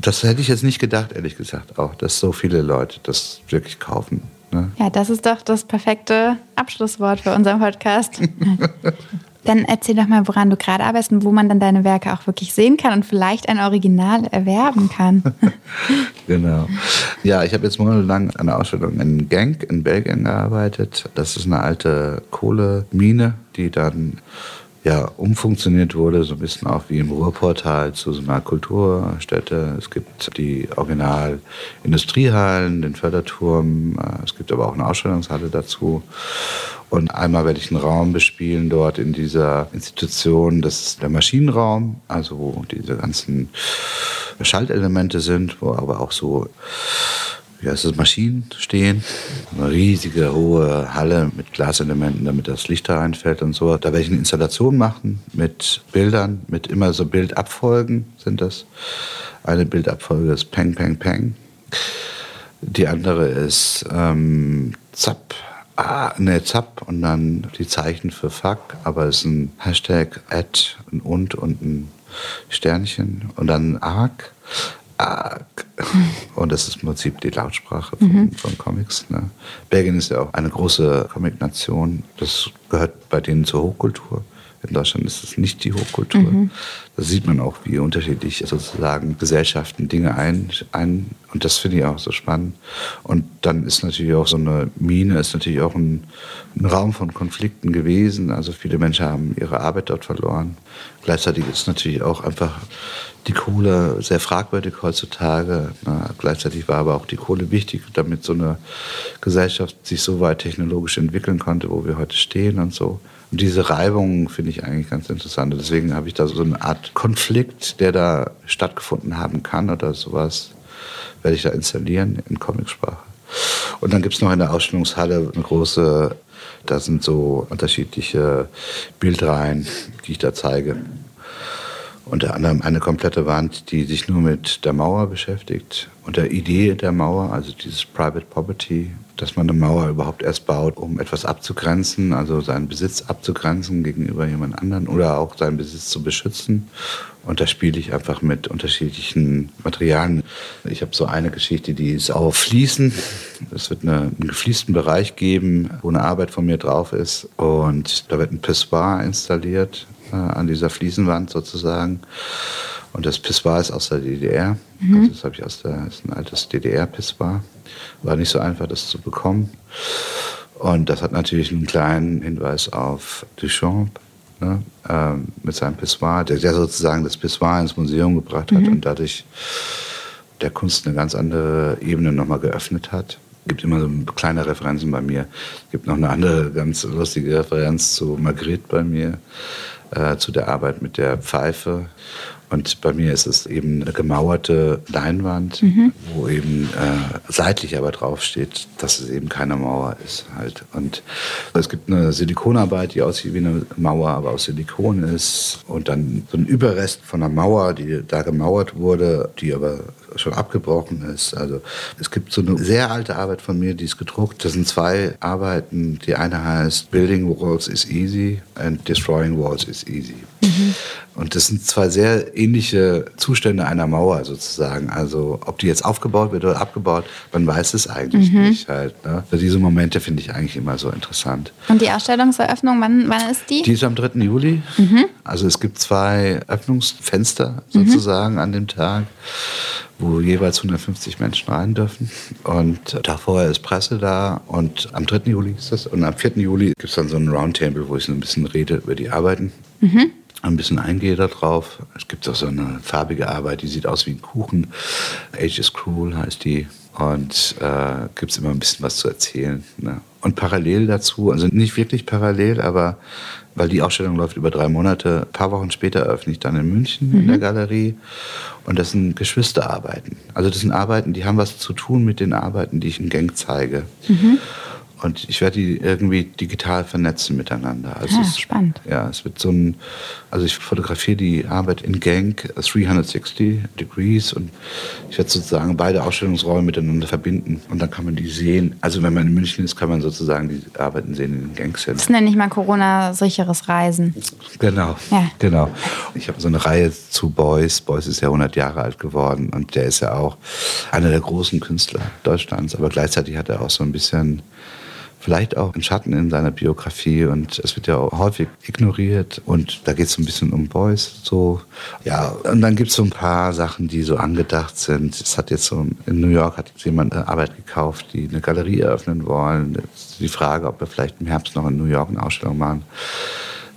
Das hätte ich jetzt nicht gedacht, ehrlich gesagt, auch, dass so viele Leute das wirklich kaufen. Ne? Ja, das ist doch das perfekte Abschlusswort für unseren Podcast. Dann erzähl doch mal, woran du gerade arbeitest und wo man dann deine Werke auch wirklich sehen kann und vielleicht ein Original erwerben kann. genau. Ja, ich habe jetzt monatelang an der Ausstellung in Genk in Belgien gearbeitet. Das ist eine alte Kohlemine, die dann ja, umfunktioniert wurde, so ein bisschen auch wie im Ruhrportal zu so einer Kulturstätte. Es gibt die Original-Industriehallen, den Förderturm, äh, es gibt aber auch eine Ausstellungshalle dazu. Und einmal werde ich einen Raum bespielen dort in dieser Institution. Das ist der Maschinenraum, also wo diese ganzen Schaltelemente sind, wo aber auch so wie heißt das, Maschinen stehen. Eine riesige, hohe Halle mit Glaselementen, damit das Licht da reinfällt und so. Da werde ich eine Installation machen mit Bildern, mit immer so Bildabfolgen sind das. Eine Bildabfolge ist Peng, Peng, Peng. Die andere ist ähm, Zap, ah, ne, Zap und dann die Zeichen für Fuck, aber es ist ein Hashtag, Ad, ein und und ein Sternchen und dann Arc. Und das ist im Prinzip die Lautsprache von, mhm. von Comics. Ne? Belgien ist ja auch eine große Comic-Nation. Das gehört bei denen zur Hochkultur. In Deutschland ist es nicht die Hochkultur. Mhm. Da sieht man auch, wie unterschiedlich sozusagen Gesellschaften Dinge ein, ein und das finde ich auch so spannend. Und dann ist natürlich auch so eine Mine, ist natürlich auch ein, ein Raum von Konflikten gewesen. Also viele Menschen haben ihre Arbeit dort verloren. Gleichzeitig ist natürlich auch einfach die Kohle sehr fragwürdig heutzutage. Na, gleichzeitig war aber auch die Kohle wichtig, damit so eine Gesellschaft sich so weit technologisch entwickeln konnte, wo wir heute stehen und so. Und diese Reibung finde ich eigentlich ganz interessant. Deswegen habe ich da so eine Art Konflikt, der da stattgefunden haben kann oder sowas, werde ich da installieren in Comicsprache. Und dann gibt es noch in der Ausstellungshalle eine große, da sind so unterschiedliche Bildreihen, die ich da zeige. Unter anderem eine komplette Wand, die sich nur mit der Mauer beschäftigt und der Idee der Mauer, also dieses Private Property, dass man eine Mauer überhaupt erst baut, um etwas abzugrenzen, also seinen Besitz abzugrenzen gegenüber jemand anderen oder auch seinen Besitz zu beschützen. Und da spiele ich einfach mit unterschiedlichen Materialien. Ich habe so eine Geschichte, die ist auf Fliesen. Es wird eine, einen gefliesten Bereich geben, wo eine Arbeit von mir drauf ist. Und da wird ein Pissoir installiert äh, an dieser Fliesenwand sozusagen. Und das Pissoir ist aus der DDR. Mhm. Also das habe ich aus der, ist ein altes DDR-Pissoir. War nicht so einfach, das zu bekommen. Und das hat natürlich einen kleinen Hinweis auf Duchamp. Ne, ähm, mit seinem Pissoir, der, der, sozusagen das Pissoir ins Museum gebracht hat mhm. und dadurch der Kunst eine ganz andere Ebene nochmal geöffnet hat. Es gibt immer so kleine Referenzen bei mir. Es gibt noch eine andere ganz lustige Referenz zu Margrit bei mir, äh, zu der Arbeit mit der Pfeife. Und bei mir ist es eben eine gemauerte Leinwand, mhm. wo eben äh, seitlich aber draufsteht, dass es eben keine Mauer ist halt. Und es gibt eine Silikonarbeit, die aussieht wie eine Mauer, aber aus Silikon ist. Und dann so ein Überrest von einer Mauer, die da gemauert wurde, die aber schon abgebrochen ist. Also es gibt so eine sehr alte Arbeit von mir, die ist gedruckt. Das sind zwei Arbeiten. Die eine heißt Building Walls is Easy and Destroying Walls is Easy. Mhm. Und das sind zwei sehr ähnliche Zustände einer Mauer sozusagen. Also ob die jetzt aufgebaut wird oder abgebaut, man weiß es eigentlich mhm. nicht halt. Ne? Also diese Momente finde ich eigentlich immer so interessant. Und die Ausstellungseröffnung, wann, wann ist die? Die ist am 3. Juli. Mhm. Also es gibt zwei Öffnungsfenster mhm. sozusagen an dem Tag wo jeweils 150 Menschen rein dürfen. Und davor ist Presse da und am 3. Juli ist das. Und am 4. Juli gibt es dann so ein Roundtable, wo ich so ein bisschen rede über die Arbeiten. Mhm ein bisschen eingehe darauf. Es gibt auch so eine farbige Arbeit, die sieht aus wie ein Kuchen. Age is Cruel heißt die. Und äh, gibt es immer ein bisschen was zu erzählen. Ne? Und parallel dazu, also nicht wirklich parallel, aber weil die Ausstellung läuft über drei Monate, ein paar Wochen später öffne ich dann in München mhm. in der mhm. Galerie. Und das sind Geschwisterarbeiten. Also das sind Arbeiten, die haben was zu tun mit den Arbeiten, die ich in Gang zeige. Mhm. Und ich werde die irgendwie digital vernetzen miteinander. Also ah, es, spannend. Ja, es wird so ein, also ich fotografiere die Arbeit in Genk 360 Degrees und ich werde sozusagen beide Ausstellungsräume miteinander verbinden und dann kann man die sehen. Also wenn man in München ist, kann man sozusagen die Arbeiten sehen, die in Genk sind. Das nenne ich mal Corona-sicheres Reisen. Genau, ja. genau. Ich habe so eine Reihe zu Beuys. Beuys ist ja 100 Jahre alt geworden und der ist ja auch einer der großen Künstler Deutschlands, aber gleichzeitig hat er auch so ein bisschen vielleicht auch ein Schatten in seiner Biografie und es wird ja auch häufig ignoriert und da geht es so ein bisschen um Boys so. Ja und dann gibt es so ein paar Sachen die so angedacht sind. Es hat jetzt so in New York hat jemand eine Arbeit gekauft die eine Galerie eröffnen wollen. Die Frage ob wir vielleicht im Herbst noch in New York eine Ausstellung machen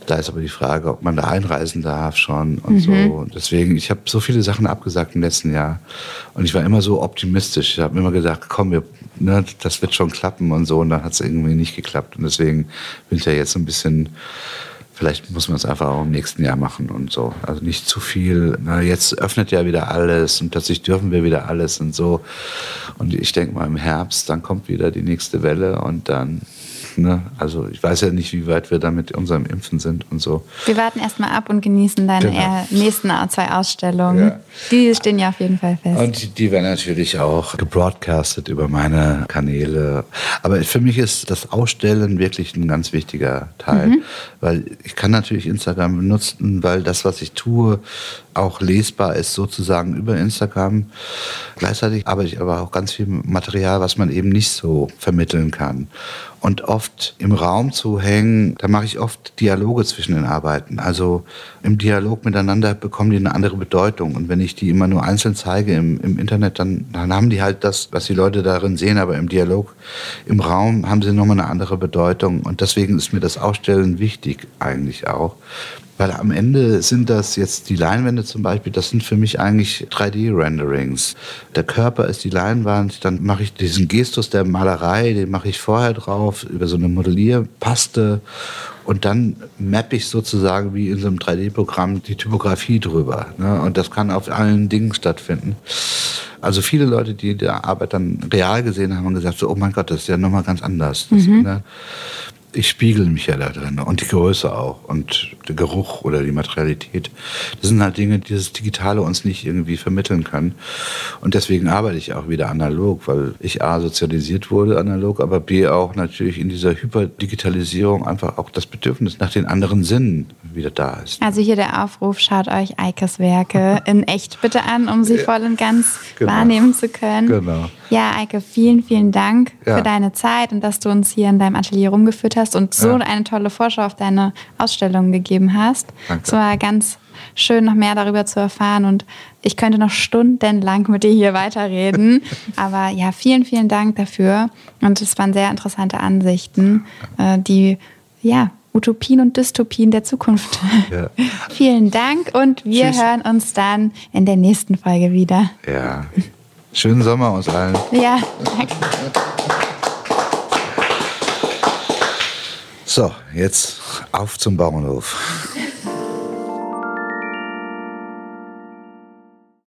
da ist aber die Frage, ob man da einreisen darf schon und mhm. so. Deswegen, ich habe so viele Sachen abgesagt im letzten Jahr. Und ich war immer so optimistisch. Ich habe immer gedacht, komm, wir, ne, das wird schon klappen und so. Und dann hat es irgendwie nicht geklappt. Und deswegen bin ich ja jetzt so ein bisschen vielleicht muss man es einfach auch im nächsten Jahr machen und so. Also nicht zu viel. Na, jetzt öffnet ja wieder alles und plötzlich dürfen wir wieder alles und so. Und ich denke mal im Herbst, dann kommt wieder die nächste Welle und dann Ne? Also ich weiß ja nicht, wie weit wir da mit unserem Impfen sind und so. Wir warten erstmal ab und genießen deine genau. nächsten zwei Ausstellungen. Ja. Die stehen ja auf jeden Fall fest. Und die, die werden natürlich auch gebroadcastet über meine Kanäle. Aber für mich ist das Ausstellen wirklich ein ganz wichtiger Teil. Mhm. Weil ich kann natürlich Instagram benutzen, weil das, was ich tue, auch lesbar ist sozusagen über Instagram. Gleichzeitig arbeite ich aber auch ganz viel Material, was man eben nicht so vermitteln kann und oft im Raum zu hängen, da mache ich oft Dialoge zwischen den Arbeiten. Also im Dialog miteinander bekommen die eine andere Bedeutung. Und wenn ich die immer nur einzeln zeige im, im Internet, dann, dann haben die halt das, was die Leute darin sehen, aber im Dialog, im Raum haben sie nochmal eine andere Bedeutung. Und deswegen ist mir das Ausstellen wichtig eigentlich auch. Weil am Ende sind das jetzt die Leinwände zum Beispiel, das sind für mich eigentlich 3D-Renderings. Der Körper ist die Leinwand, dann mache ich diesen Gestus der Malerei, den mache ich vorher drauf über so eine Modellierpaste Und dann mappe ich sozusagen wie in so einem 3D-Programm die Typografie drüber. Ne? Und das kann auf allen Dingen stattfinden. Also viele Leute, die die Arbeit dann real gesehen haben, haben gesagt, so, oh mein Gott, das ist ja nochmal ganz anders. Das, Mhm. ne? Ich spiegel mich ja da drin und die Größe auch und der Geruch oder die Materialität. Das sind halt Dinge, die das Digitale uns nicht irgendwie vermitteln kann. Und deswegen arbeite ich auch wieder analog, weil ich A, sozialisiert wurde analog, aber B, auch natürlich in dieser Hyperdigitalisierung einfach auch das Bedürfnis nach den anderen Sinnen wieder da ist. Also hier der Aufruf, schaut euch Eikes Werke in echt bitte an, um sie voll und ganz Genau. wahrnehmen zu können. Genau. Ja, Eike, vielen, vielen Dank Ja. für deine Zeit und dass du uns hier in deinem Atelier rumgeführt hast und so Ja. eine tolle Vorschau auf deine Ausstellung gegeben hast. Danke. Es war ganz schön, noch mehr darüber zu erfahren und ich könnte noch stundenlang mit dir hier weiterreden. Aber ja, vielen, vielen Dank dafür und es waren sehr interessante Ansichten, äh, die ja Utopien und Dystopien der Zukunft. Ja. vielen Dank und wir Tschüss. hören uns dann in der nächsten Folge wieder. Ja. Schönen Sommer uns allen. Ja, danke. So, jetzt auf zum Bauernhof.